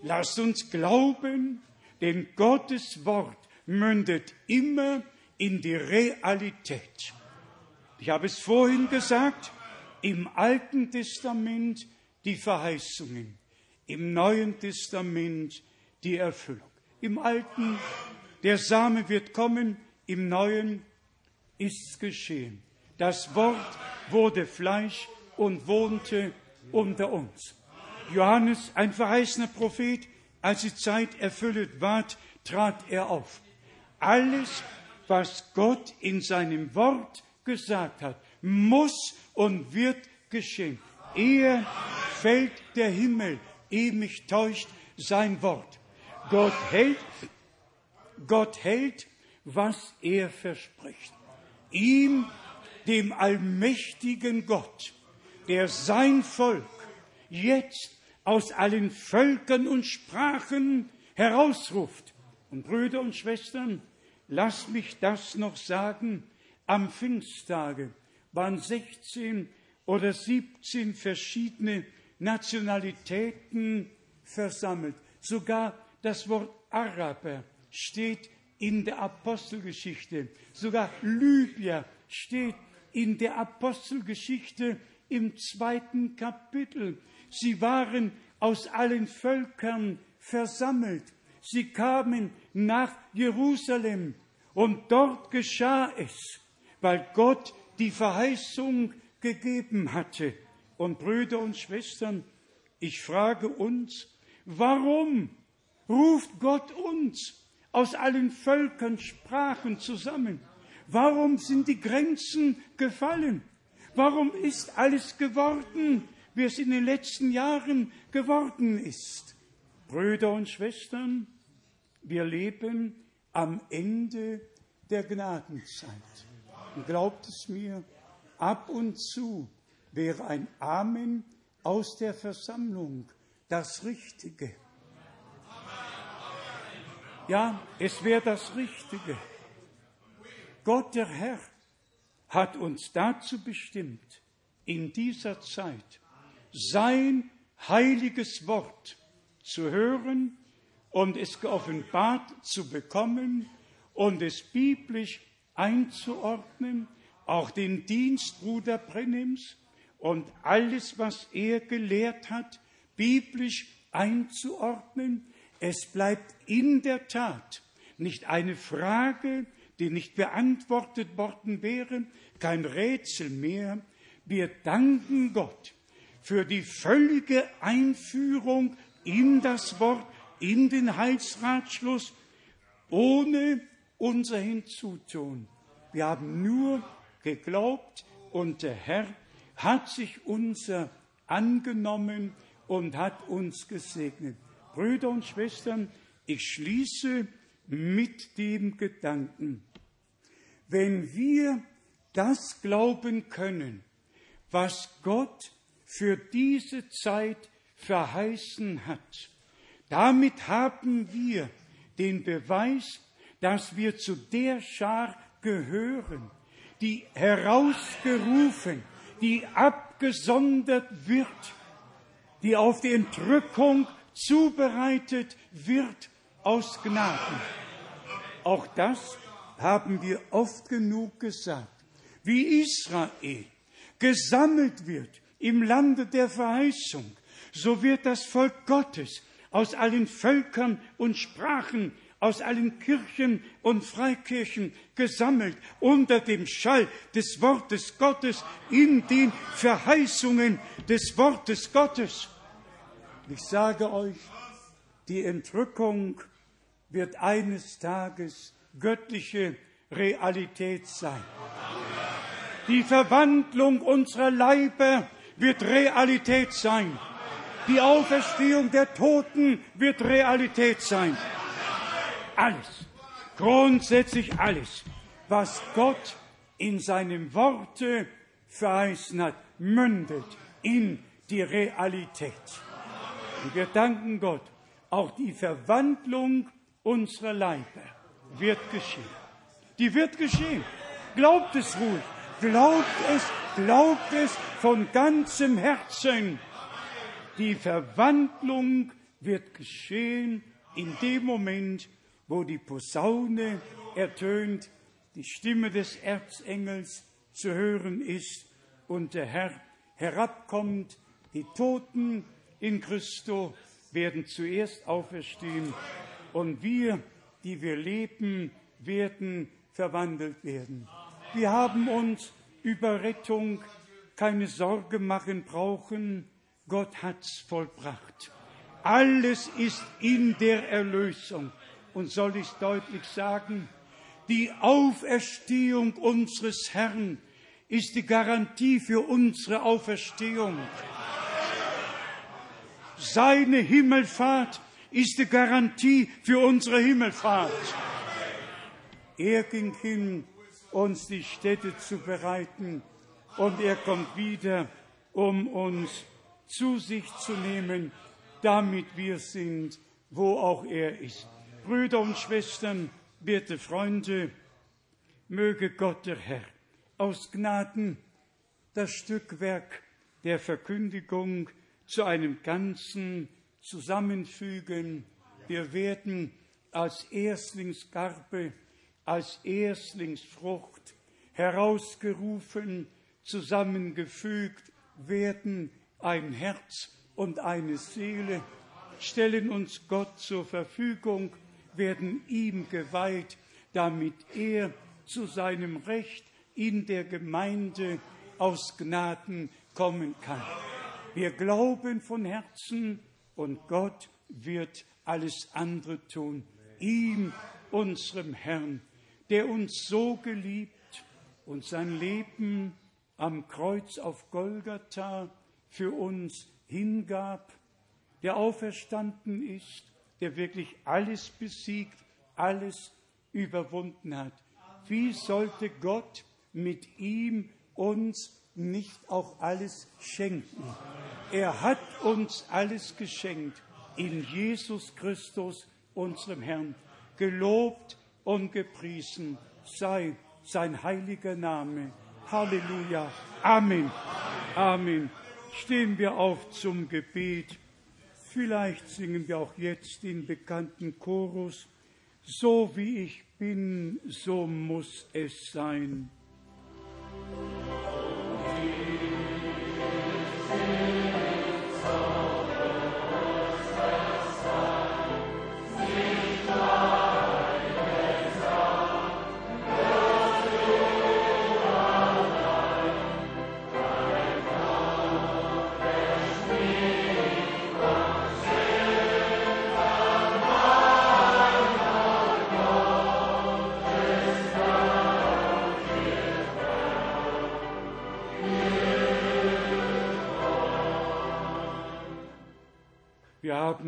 lasst uns glauben, denn Gottes Wort mündet immer in die Realität. Ich habe es vorhin gesagt, im Alten Testament die Verheißungen, im Neuen Testament die Erfüllung. Im Alten, der Same wird kommen, im Neuen ist's geschehen. Das Wort wurde Fleisch und wohnte unter uns. Johannes, ein verheißener Prophet, als die Zeit erfüllt ward, trat er auf. Alles, was Gott in seinem Wort gesagt hat, muss und wird geschehen. Ehe fällt der Himmel, ehe mich täuscht sein Wort. Gott hält, Gott hält, was er verspricht. Ihm, dem allmächtigen Gott, der sein Volk jetzt aus allen Völkern und Sprachen herausruft. Und Brüder und Schwestern, Lass mich das noch sagen. Am Pfingsttage waren 16 oder 17 verschiedene Nationalitäten versammelt. Sogar das Wort Araber steht in der Apostelgeschichte. Sogar Libyer steht in der Apostelgeschichte im zweiten Kapitel. Sie waren aus allen Völkern versammelt. Sie kamen nach Jerusalem und dort geschah es, weil Gott die Verheißung gegeben hatte. Und Brüder und Schwestern, ich frage uns, warum ruft Gott uns aus allen Völkern, Sprachen zusammen? Warum sind die Grenzen gefallen? Warum ist alles geworden, wie es in den letzten Jahren geworden ist? Brüder und Schwestern, wir leben am Ende der Gnadenzeit. Und glaubt es mir, ab und zu wäre ein Amen aus der Versammlung das Richtige. Ja, es wäre das Richtige. Gott der Herr hat uns dazu bestimmt, in dieser Zeit sein heiliges Wort zu hören und es geoffenbart zu bekommen und es biblisch einzuordnen, auch den Dienst Bruder Brennims und alles, was er gelehrt hat, biblisch einzuordnen. Es bleibt in der Tat nicht eine Frage, die nicht beantwortet worden wäre, kein Rätsel mehr. Wir danken Gott für die völlige Einführung in das Wort, in den Heilsratschluss, ohne unser Hinzutun. Wir haben nur geglaubt und der Herr hat sich unser angenommen und hat uns gesegnet. Brüder und Schwestern, ich schließe mit dem Gedanken, wenn wir das glauben können, was Gott für diese Zeit verheißen hat, damit haben wir den Beweis, dass wir zu der Schar gehören, die herausgerufen, die abgesondert wird, die auf die Entrückung zubereitet wird aus Gnaden. Auch das haben wir oft genug gesagt. Wie Israel gesammelt wird im Lande der Verheißung, so wird das Volk Gottes aus allen Völkern und Sprachen, aus allen Kirchen und Freikirchen gesammelt unter dem Schall des Wortes Gottes in den Verheißungen des Wortes Gottes. Ich sage euch, die Entrückung wird eines Tages göttliche Realität sein. Die Verwandlung unserer Leiber wird Realität sein. Die Auferstehung der Toten wird Realität sein. Alles, grundsätzlich alles, was Gott in seinem Worte verheißen hat, mündet in die Realität. Und wir danken Gott, auch die Verwandlung unserer Leiber wird geschehen. Die wird geschehen. Glaubt es ruhig. Glaubt es, glaubt es von ganzem Herzen. Die Verwandlung wird geschehen in dem Moment, wo die Posaune ertönt, die Stimme des Erzengels zu hören ist und der Herr herabkommt. Die Toten in Christo werden zuerst auferstehen und wir, die wir leben, werden verwandelt werden. Wir haben uns über Rettung keine Sorge machen brauchen, Gott hat's vollbracht. Alles ist in der Erlösung. Und soll ich deutlich sagen, die Auferstehung unseres Herrn ist die Garantie für unsere Auferstehung. Seine Himmelfahrt ist die Garantie für unsere Himmelfahrt. Er ging hin, uns die Städte zu bereiten, und er kommt wieder, um uns zu sich zu nehmen, damit wir sind, wo auch er ist. Brüder und Schwestern, werte Freunde, möge Gott der Herr aus Gnaden das Stückwerk der Verkündigung zu einem Ganzen zusammenfügen. Wir werden als Erstlingsgarbe, als Erstlingsfrucht herausgerufen, zusammengefügt werden, ein Herz und eine Seele, stellen uns Gott zur Verfügung, werden ihm geweiht, damit er zu seinem Recht in der Gemeinde aus Gnaden kommen kann. Wir glauben von Herzen und Gott wird alles andere tun. Ihm, unserem Herrn, der uns so geliebt und sein Leben am Kreuz auf Golgatha für uns hingab, der auferstanden ist, der wirklich alles besiegt, alles überwunden hat. Wie sollte Gott mit ihm uns nicht auch alles schenken? Er hat uns alles geschenkt in Jesus Christus, unserem Herrn. Gelobt und gepriesen sei sein heiliger Name. Halleluja. Amen. Amen. Stehen wir auf zum Gebet. Vielleicht singen wir auch jetzt den bekannten Chorus. So wie ich bin, so muss es sein.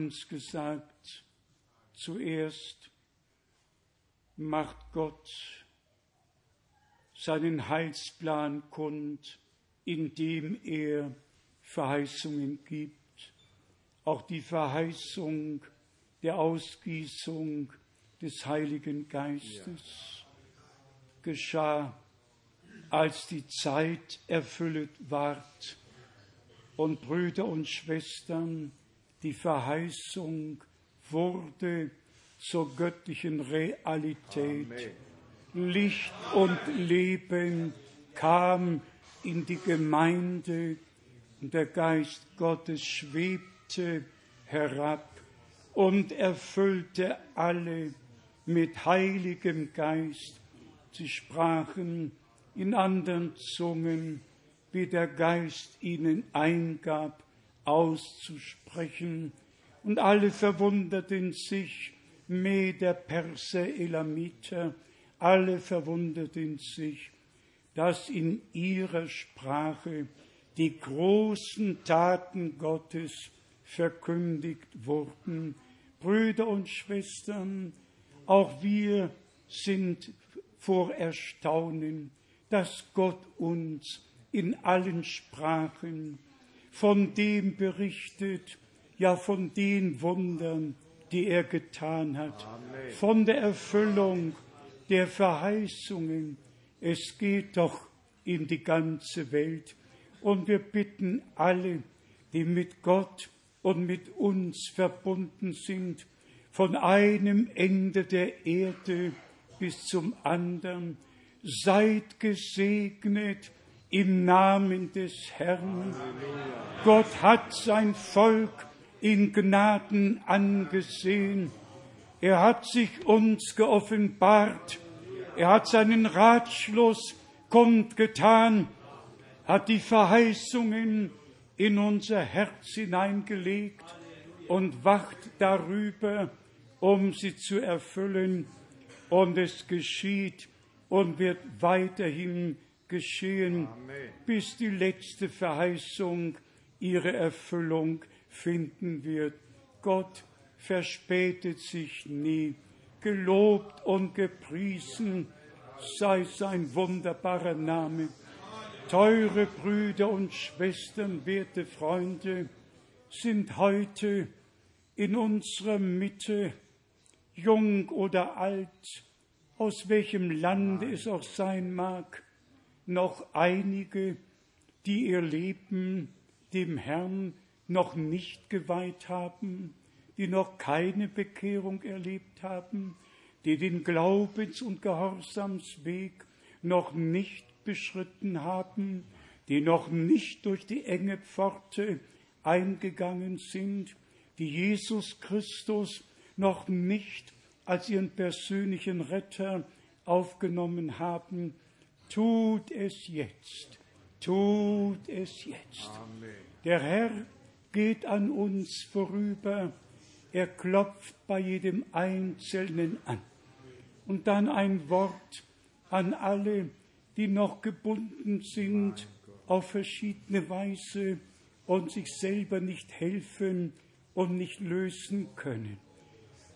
Es gesagt, zuerst macht Gott seinen Heilsplan kund, indem er Verheißungen gibt, auch die Verheißung der Ausgießung des Heiligen Geistes geschah, als die Zeit erfüllet ward und Brüder und Schwestern, die Verheißung wurde zur göttlichen Realität. Amen. Licht und Leben kam in die Gemeinde und der Geist Gottes schwebte herab und erfüllte alle mit heiligem Geist. Sie sprachen in anderen Zungen, wie der Geist ihnen eingab auszusprechen. Und alle verwunderten sich, Meder, Perser, Elamiter, alle verwunderten sich, dass in ihrer Sprache die großen Taten Gottes verkündigt wurden. Brüder und Schwestern, auch wir sind vor Erstaunen, dass Gott uns in allen Sprachen von dem berichtet, ja von den Wundern, die er getan hat, Amen. von der Erfüllung der Verheißungen. Es geht doch in die ganze Welt. Und wir bitten alle, die mit Gott und mit uns verbunden sind, von einem Ende der Erde bis zum anderen, seid gesegnet im Namen des Herrn. Gott hat sein Volk in Gnaden angesehen. Er hat sich uns geoffenbart. Er hat seinen Ratschluss kundgetan, hat die Verheißungen in unser Herz hineingelegt und wacht darüber, um sie zu erfüllen. Und es geschieht und wird weiterhin geschehen, Amen. bis die letzte Verheißung ihre Erfüllung finden wird. Gott verspätet sich nie. Gelobt und gepriesen sei sein wunderbarer Name. Teure Brüder und Schwestern, werte Freunde, sind heute in unserer Mitte, jung oder alt, aus welchem Land es auch sein mag, noch einige, die ihr Leben dem Herrn noch nicht geweiht haben, die noch keine Bekehrung erlebt haben, die den Glaubens- und Gehorsamsweg noch nicht beschritten haben, die noch nicht durch die enge Pforte eingegangen sind, die Jesus Christus noch nicht als ihren persönlichen Retter aufgenommen haben, tut es jetzt, tut es jetzt. Amen. Der Herr geht an uns vorüber, er klopft bei jedem Einzelnen an. Und dann ein Wort an alle, die noch gebunden sind auf verschiedene Weise und sich selber nicht helfen und nicht lösen können.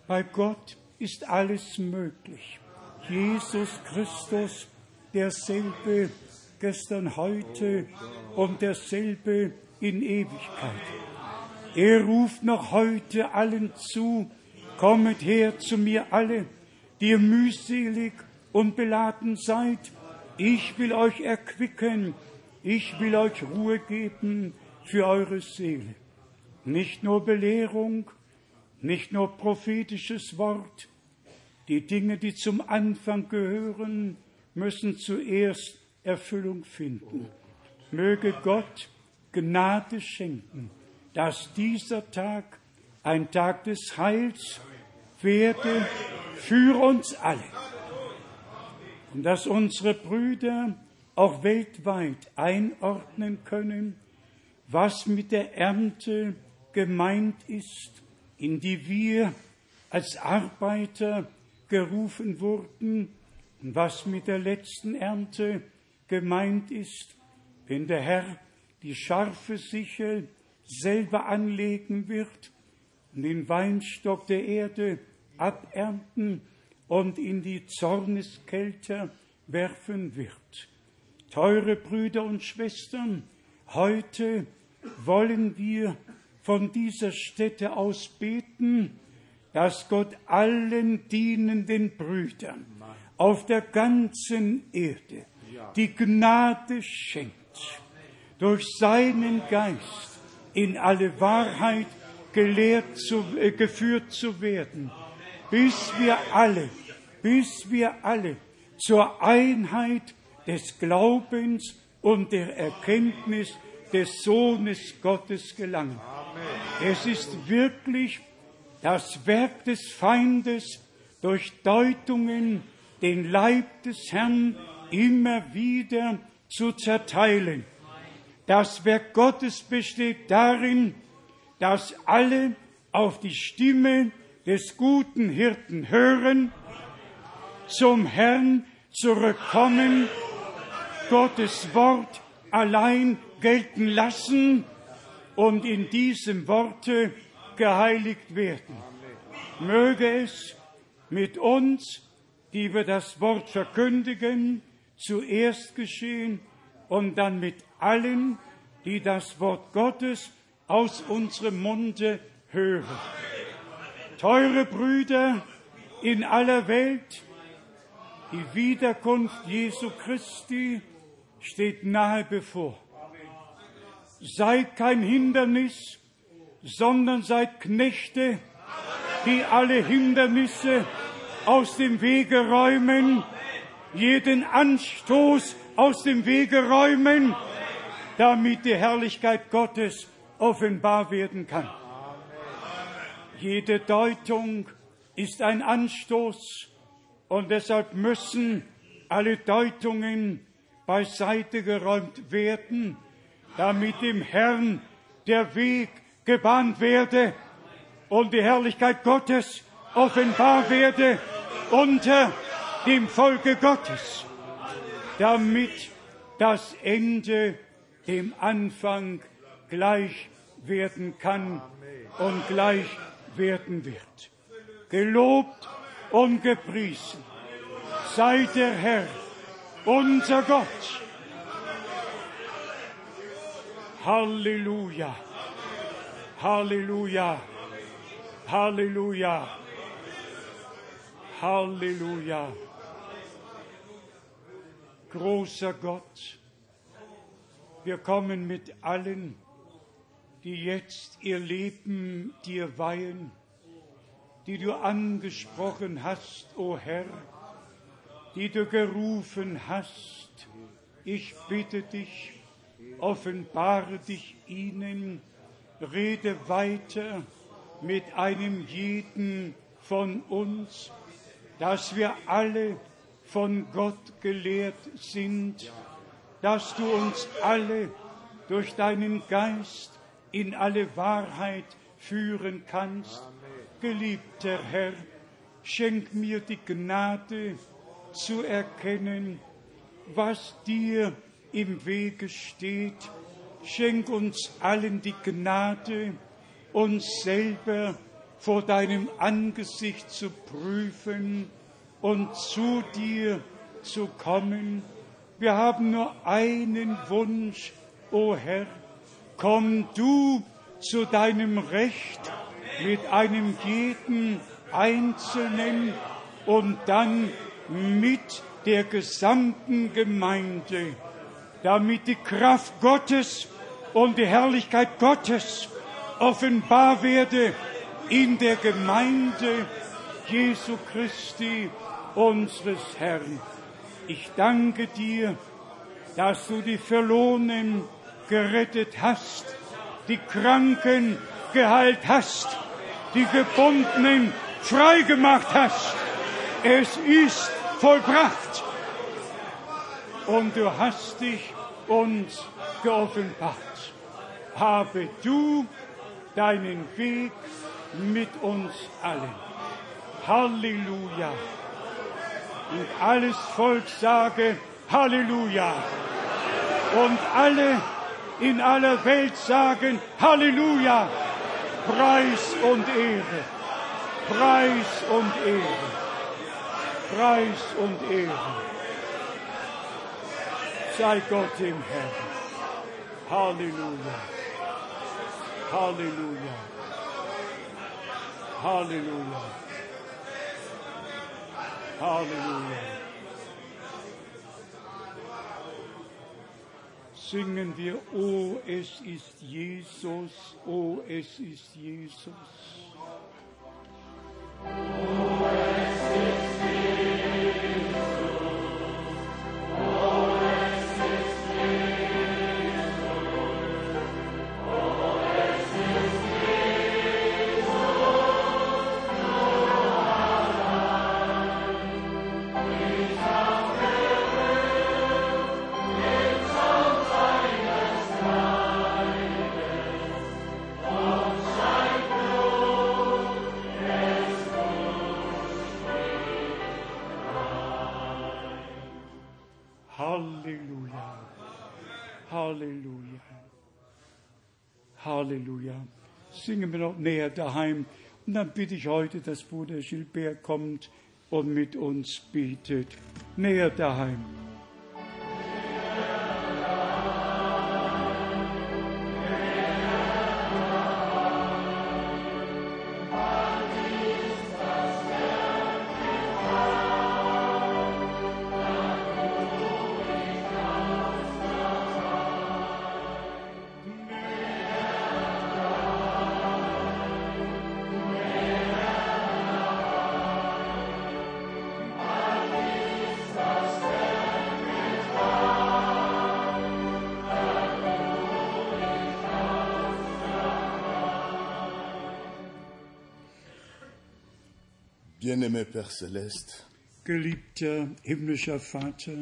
Bei Gott ist alles möglich. Jesus Christus, derselbe gestern, heute und derselbe in Ewigkeit. Er ruft noch heute allen zu, kommet her zu mir alle, die ihr mühselig und beladen seid. Ich will euch erquicken, ich will euch Ruhe geben für eure Seele. Nicht nur Belehrung, nicht nur prophetisches Wort. Die Dinge, die zum Anfang gehören, müssen zuerst Erfüllung finden. Möge Gott Gnade schenken, dass dieser Tag ein Tag des Heils werde für uns alle. Und dass unsere Brüder auch weltweit einordnen können, was mit der Ernte gemeint ist, in die wir als Arbeiter gerufen wurden was mit der letzten Ernte gemeint ist, wenn der Herr die scharfe Sichel selber anlegen wird und den Weinstock der Erde abernten und in die Zorneskälte werfen wird. Teure Brüder und Schwestern, heute wollen wir von dieser Stätte aus beten, dass Gott allen dienenden Brüdern auf der ganzen Erde die Gnade schenkt, durch seinen Geist in alle Wahrheit gelehrt zu, äh, geführt zu werden, bis wir alle, bis wir alle zur Einheit des Glaubens und der Erkenntnis des Sohnes Gottes gelangen. Es ist wirklich das Werk des Feindes, durch Deutungen den Leib des Herrn immer wieder zu zerteilen. Das Werk Gottes besteht darin, dass alle auf die Stimme des guten Hirten hören, zum Herrn zurückkommen, Gottes Wort allein gelten lassen und in diesem Worte geheiligt werden. Möge es mit uns, die wir das Wort verkündigen, zuerst geschehen und dann mit allen, die das Wort Gottes aus unserem Munde hören. Teure Brüder in aller Welt, die Wiederkunft Jesu Christi steht nahe bevor. Seid kein Hindernis, sondern seid Knechte, die alle Hindernisse aus dem Wege räumen, jeden Anstoß aus dem Wege räumen, damit die Herrlichkeit Gottes offenbar werden kann. Jede Deutung ist ein Anstoß und deshalb müssen alle Deutungen beiseite geräumt werden, damit dem Herrn der Weg gebahnt werde und die Herrlichkeit Gottes offenbar werde unter dem Volke Gottes, damit das Ende dem Anfang gleich werden kann und gleich werden wird. Gelobt und gepriesen sei der Herr, unser Gott. Halleluja. Halleluja. Halleluja. Halleluja. Großer Gott, wir kommen mit allen, die jetzt ihr Leben dir weihen, die du angesprochen hast, o Herr, die du gerufen hast. Ich bitte dich, offenbare dich ihnen, rede weiter mit einem jeden von uns, dass wir alle von Gott gelehrt sind, dass du uns alle durch deinen Geist in alle Wahrheit führen kannst. Geliebter Herr, schenk mir die Gnade zu erkennen, was dir im Wege steht. Schenk uns allen die Gnade, uns selber vor deinem Angesicht zu prüfen und zu dir zu kommen. Wir haben nur einen Wunsch, o Herr, komm du zu deinem Recht mit einem jeden Einzelnen und dann mit der gesamten Gemeinde, damit die Kraft Gottes und die Herrlichkeit Gottes offenbar werde in der Gemeinde Jesu Christi, unseres Herrn. Ich danke dir, dass du die Verlohnen gerettet hast, die Kranken geheilt hast, die Gebundenen frei gemacht hast. Es ist vollbracht. Und du hast dich uns geoffenbart. Habe du deinen Weg mit uns allen. Halleluja. Und alles Volk sage Halleluja. Und alle in aller Welt sagen Halleluja. Preis und Ehre. Preis und Ehre. Preis und Ehre. Sei Gott im Herrn. Halleluja. Halleluja. Halleluja. Halleluja. Singen wir, O es ist Jesus, O es ist Jesus. Halleluja. Singen wir noch näher daheim. Und dann bitte ich heute, dass Bruder Gilbert kommt und mit uns betet. Näher daheim. Bien-aimé Père Céleste, Geliebter himmlischer Vater,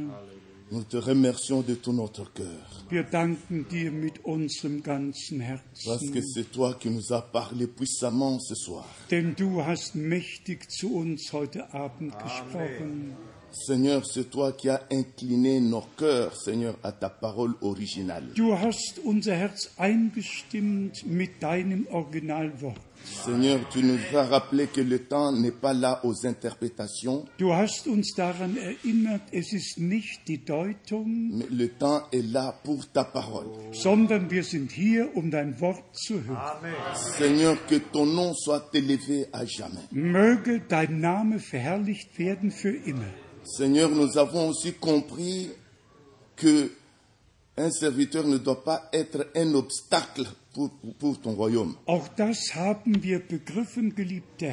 nous te remercions de tout notre cœur wir danken dir mit unserem ganzen parce que Herzen, c'est toi qui nous as parlé puissamment ce soir. denn du hast mächtig zu uns heute Abend gesprochen. Seigneur, c'est toi qui as incliné nos cœurs, Seigneur, à ta parole originale. Du hast unser Herz eingestimmt mit deinem Originalwort. Seigneur, tu nous as rappelé que le temps n'est pas là aux interprétations, Du hast uns daran erinnert, es ist nicht die Deutung, mais le temps est là pour ta parole. sondern wir sind hier, um dein Wort zu hören. Seigneur, que ton nom soit élevé à jamais. Möge dein Name verherrlicht werden für immer. Seigneur, nous avons aussi compris que Un serviteur ne doit pas être un obstacle pour, ton royaume. Auch das haben wir begriffen, geliebter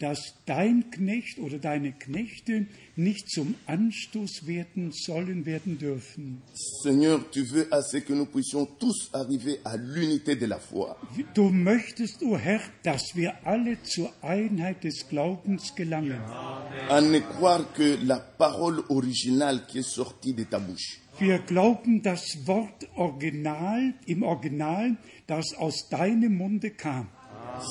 dass dein Knecht oder deine Knechte nicht zum Anstoß werden sollen, werden dürfen. Seigneur, tu veux à ce que nous puissions tous arriver à l'unité de la foi. Du möchtest, o Herr, dass wir alle zur Einheit des Glaubens gelangen. À ne croire que la parole originale qui est sortie de ta bouche. Wir glauben das Wort Original, im Original, das aus deinem Munde kam.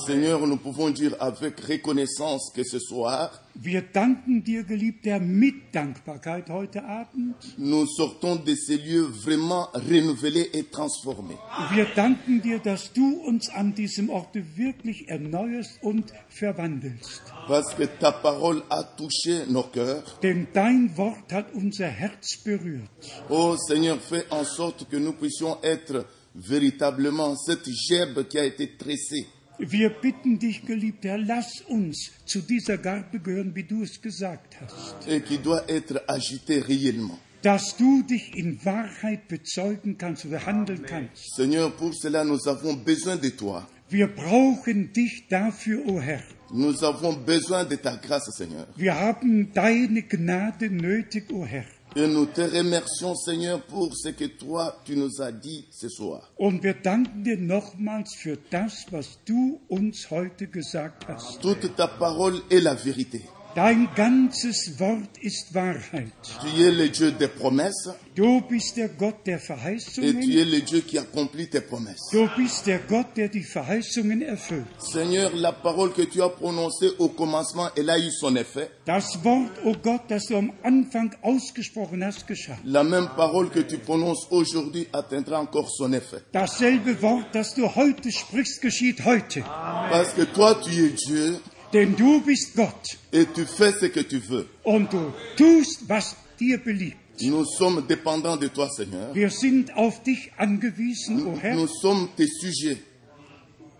Seigneur, nous pouvons dire avec reconnaissance que ce soir, Wir danken dir, geliebter, mit Dankbarkeit heute Abend. nous sortons de ces lieux vraiment renouvelés et transformés. Wir danken dir, dass du uns an diesem Orte wirklich erneuerst und verwandelst. Parce que ta parole a touché nos cœurs. Denn dein Wort hat unser Herz berührt. Oh Seigneur, fais en sorte que nous puissions être véritablement cette gerbe qui a été tressée. Wir bitten dich, geliebter, lass uns zu dieser Garbe gehören, wie du es gesagt hast. et qui doit être agitée réellement. Dass du dich in Wahrheit bezeugen kannst oder handeln kannst. Seigneur, pour cela, nous avons besoin de toi. Wir brauchen dich dafür, o Herr. Nous avons besoin de ta grâce, Seigneur. Wir haben deine Gnade nötig, o Herr. Et nous te remercions, Seigneur, pour ce que toi, tu nous as dit ce soir. Und wir danken dir nochmals für das, was du uns heute gesagt hast. Toute ta parole est la vérité. Dein ganzes Wort ist Wahrheit. Tu es le Dieu des promesses Du bist der Gott der et tu es le Dieu qui accomplit tes promesses. Du bist der Gott, der die Verheißungen erfüllt. Seigneur, la parole que tu as prononcée au commencement, elle a eu son effet. Das Wort, o Gott, das du am Anfang ausgesprochen hast, geschah. La même parole que tu prononces aujourd'hui atteindra encore son effet. Dasselbe Wort, das du heute sprichst, geschieht heute. Parce que toi, tu es Dieu Denn du bist Gott et tu fais ce que tu veux. und du tust, was dir beliebt. Nous sommes dépendants de toi, Seigneur. Wir sind auf dich angewiesen, o Herr. Nous sommes tes sujets.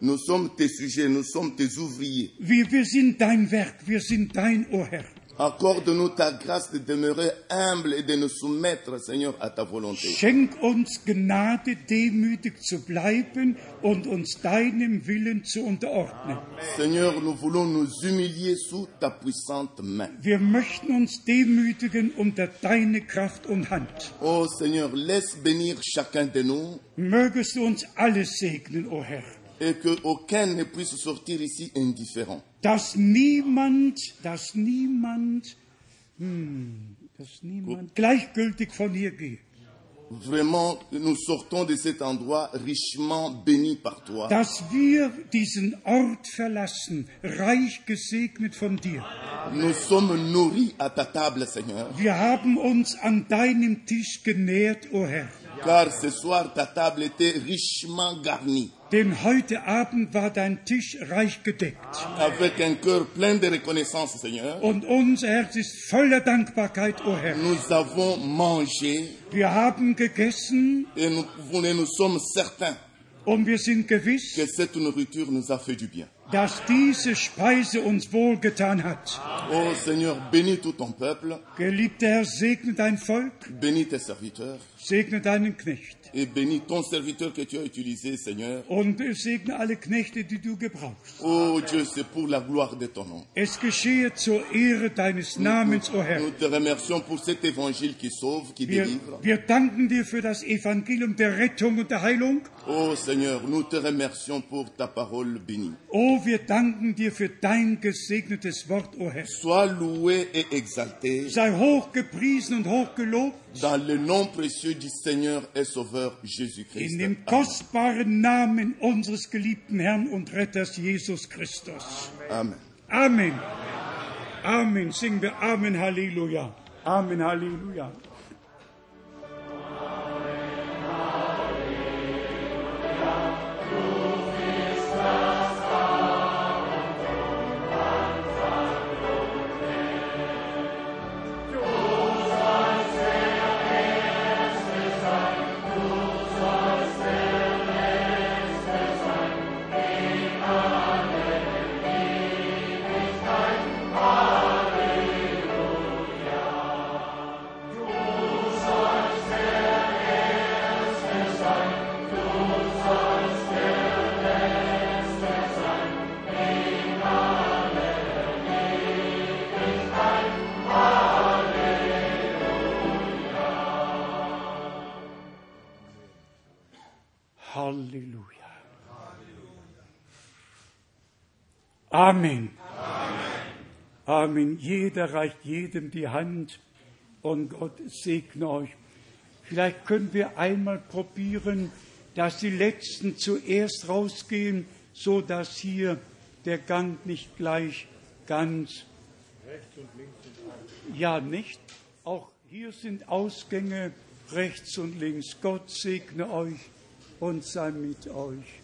Nous sommes tes sujets, nous sommes tes ouvriers. Wir, wir sind dein Werk, wir sind dein, o Herr. Accorde-nous ta grâce de demeurer humble et de nous soumettre, Seigneur, à ta volonté. Schenk uns Gnade, demütig zu bleiben und uns deinem Willen zu unterordnen. Seigneur, nous voulons nous humilier sous ta puissante main. Wir möchten uns demütigen unter deine Kraft und Hand. Oh Seigneur, laisse bénir chacun de nous Mögest du uns alles segnen, o Herr. Et que aucun ne puisse sortir ici indifférent. Dass niemand, dass niemand, hm, dass niemand gleichgültig von hier geht. Vraiment, nous sortons de cet endroit richement béni par toi. Dass wir diesen Ort verlassen, reich gesegnet von dir. Nous sommes nourris à ta table, Seigneur, Wir haben uns an deinem Tisch genährt, o Herr. car ce soir ta table était richement garnie. Denn heute Abend war dein Tisch reich gedeckt. Avec un cœur plein de reconnaissance, Seigneur, Und unser Herz ist voller Dankbarkeit, o Herr. nous avons mangé Wir haben gegessen et nous, nous sommes certains und wir sind gewiss, que cette nourriture nous a fait du bien. dass diese Speise uns wohlgetan hat. Oh Seigneur, bénis tout ton peuple, Geliebter Herr, segne dein Volk, bénis tes serviteurs segne deinen Knecht et bénis ton serviteur que tu as utilisé, Seigneur. und segne alle Knechte, die du gebrauchst. Oh Dieu, c'est pour la gloire de ton nom. Es geschehe zur Ehre deines Namens, o Herr. Nous te remercions pour cet évangile qui sauve, qui Wir, délivre. wir danken dir für das Evangelium der Rettung und der Heilung. Oh Seigneur, nous te remercions pour ta parole bénie. Oh, wir danken dir für dein gesegnetes Wort, o Herr. Sois loué et exalté Sei hoch gepriesen und hoch gelobt dans le nom précieux du Seigneur et Sauveur in Jésus-Christ. dem kostbaren Namen unseres geliebten Herrn und Retters Jesus Christus. Amen. Amen. Amen. Singen wir Amen, Halleluja. Amen. Halleluja. Amen. Jeder reicht jedem die Hand und Gott segne euch. Vielleicht können wir einmal probieren, dass die Letzten zuerst rausgehen, so dass hier der Gang nicht gleich ganz. Rechts und links sind Ja, nicht. Auch hier sind Ausgänge rechts und links. Gott segne euch und sei mit euch.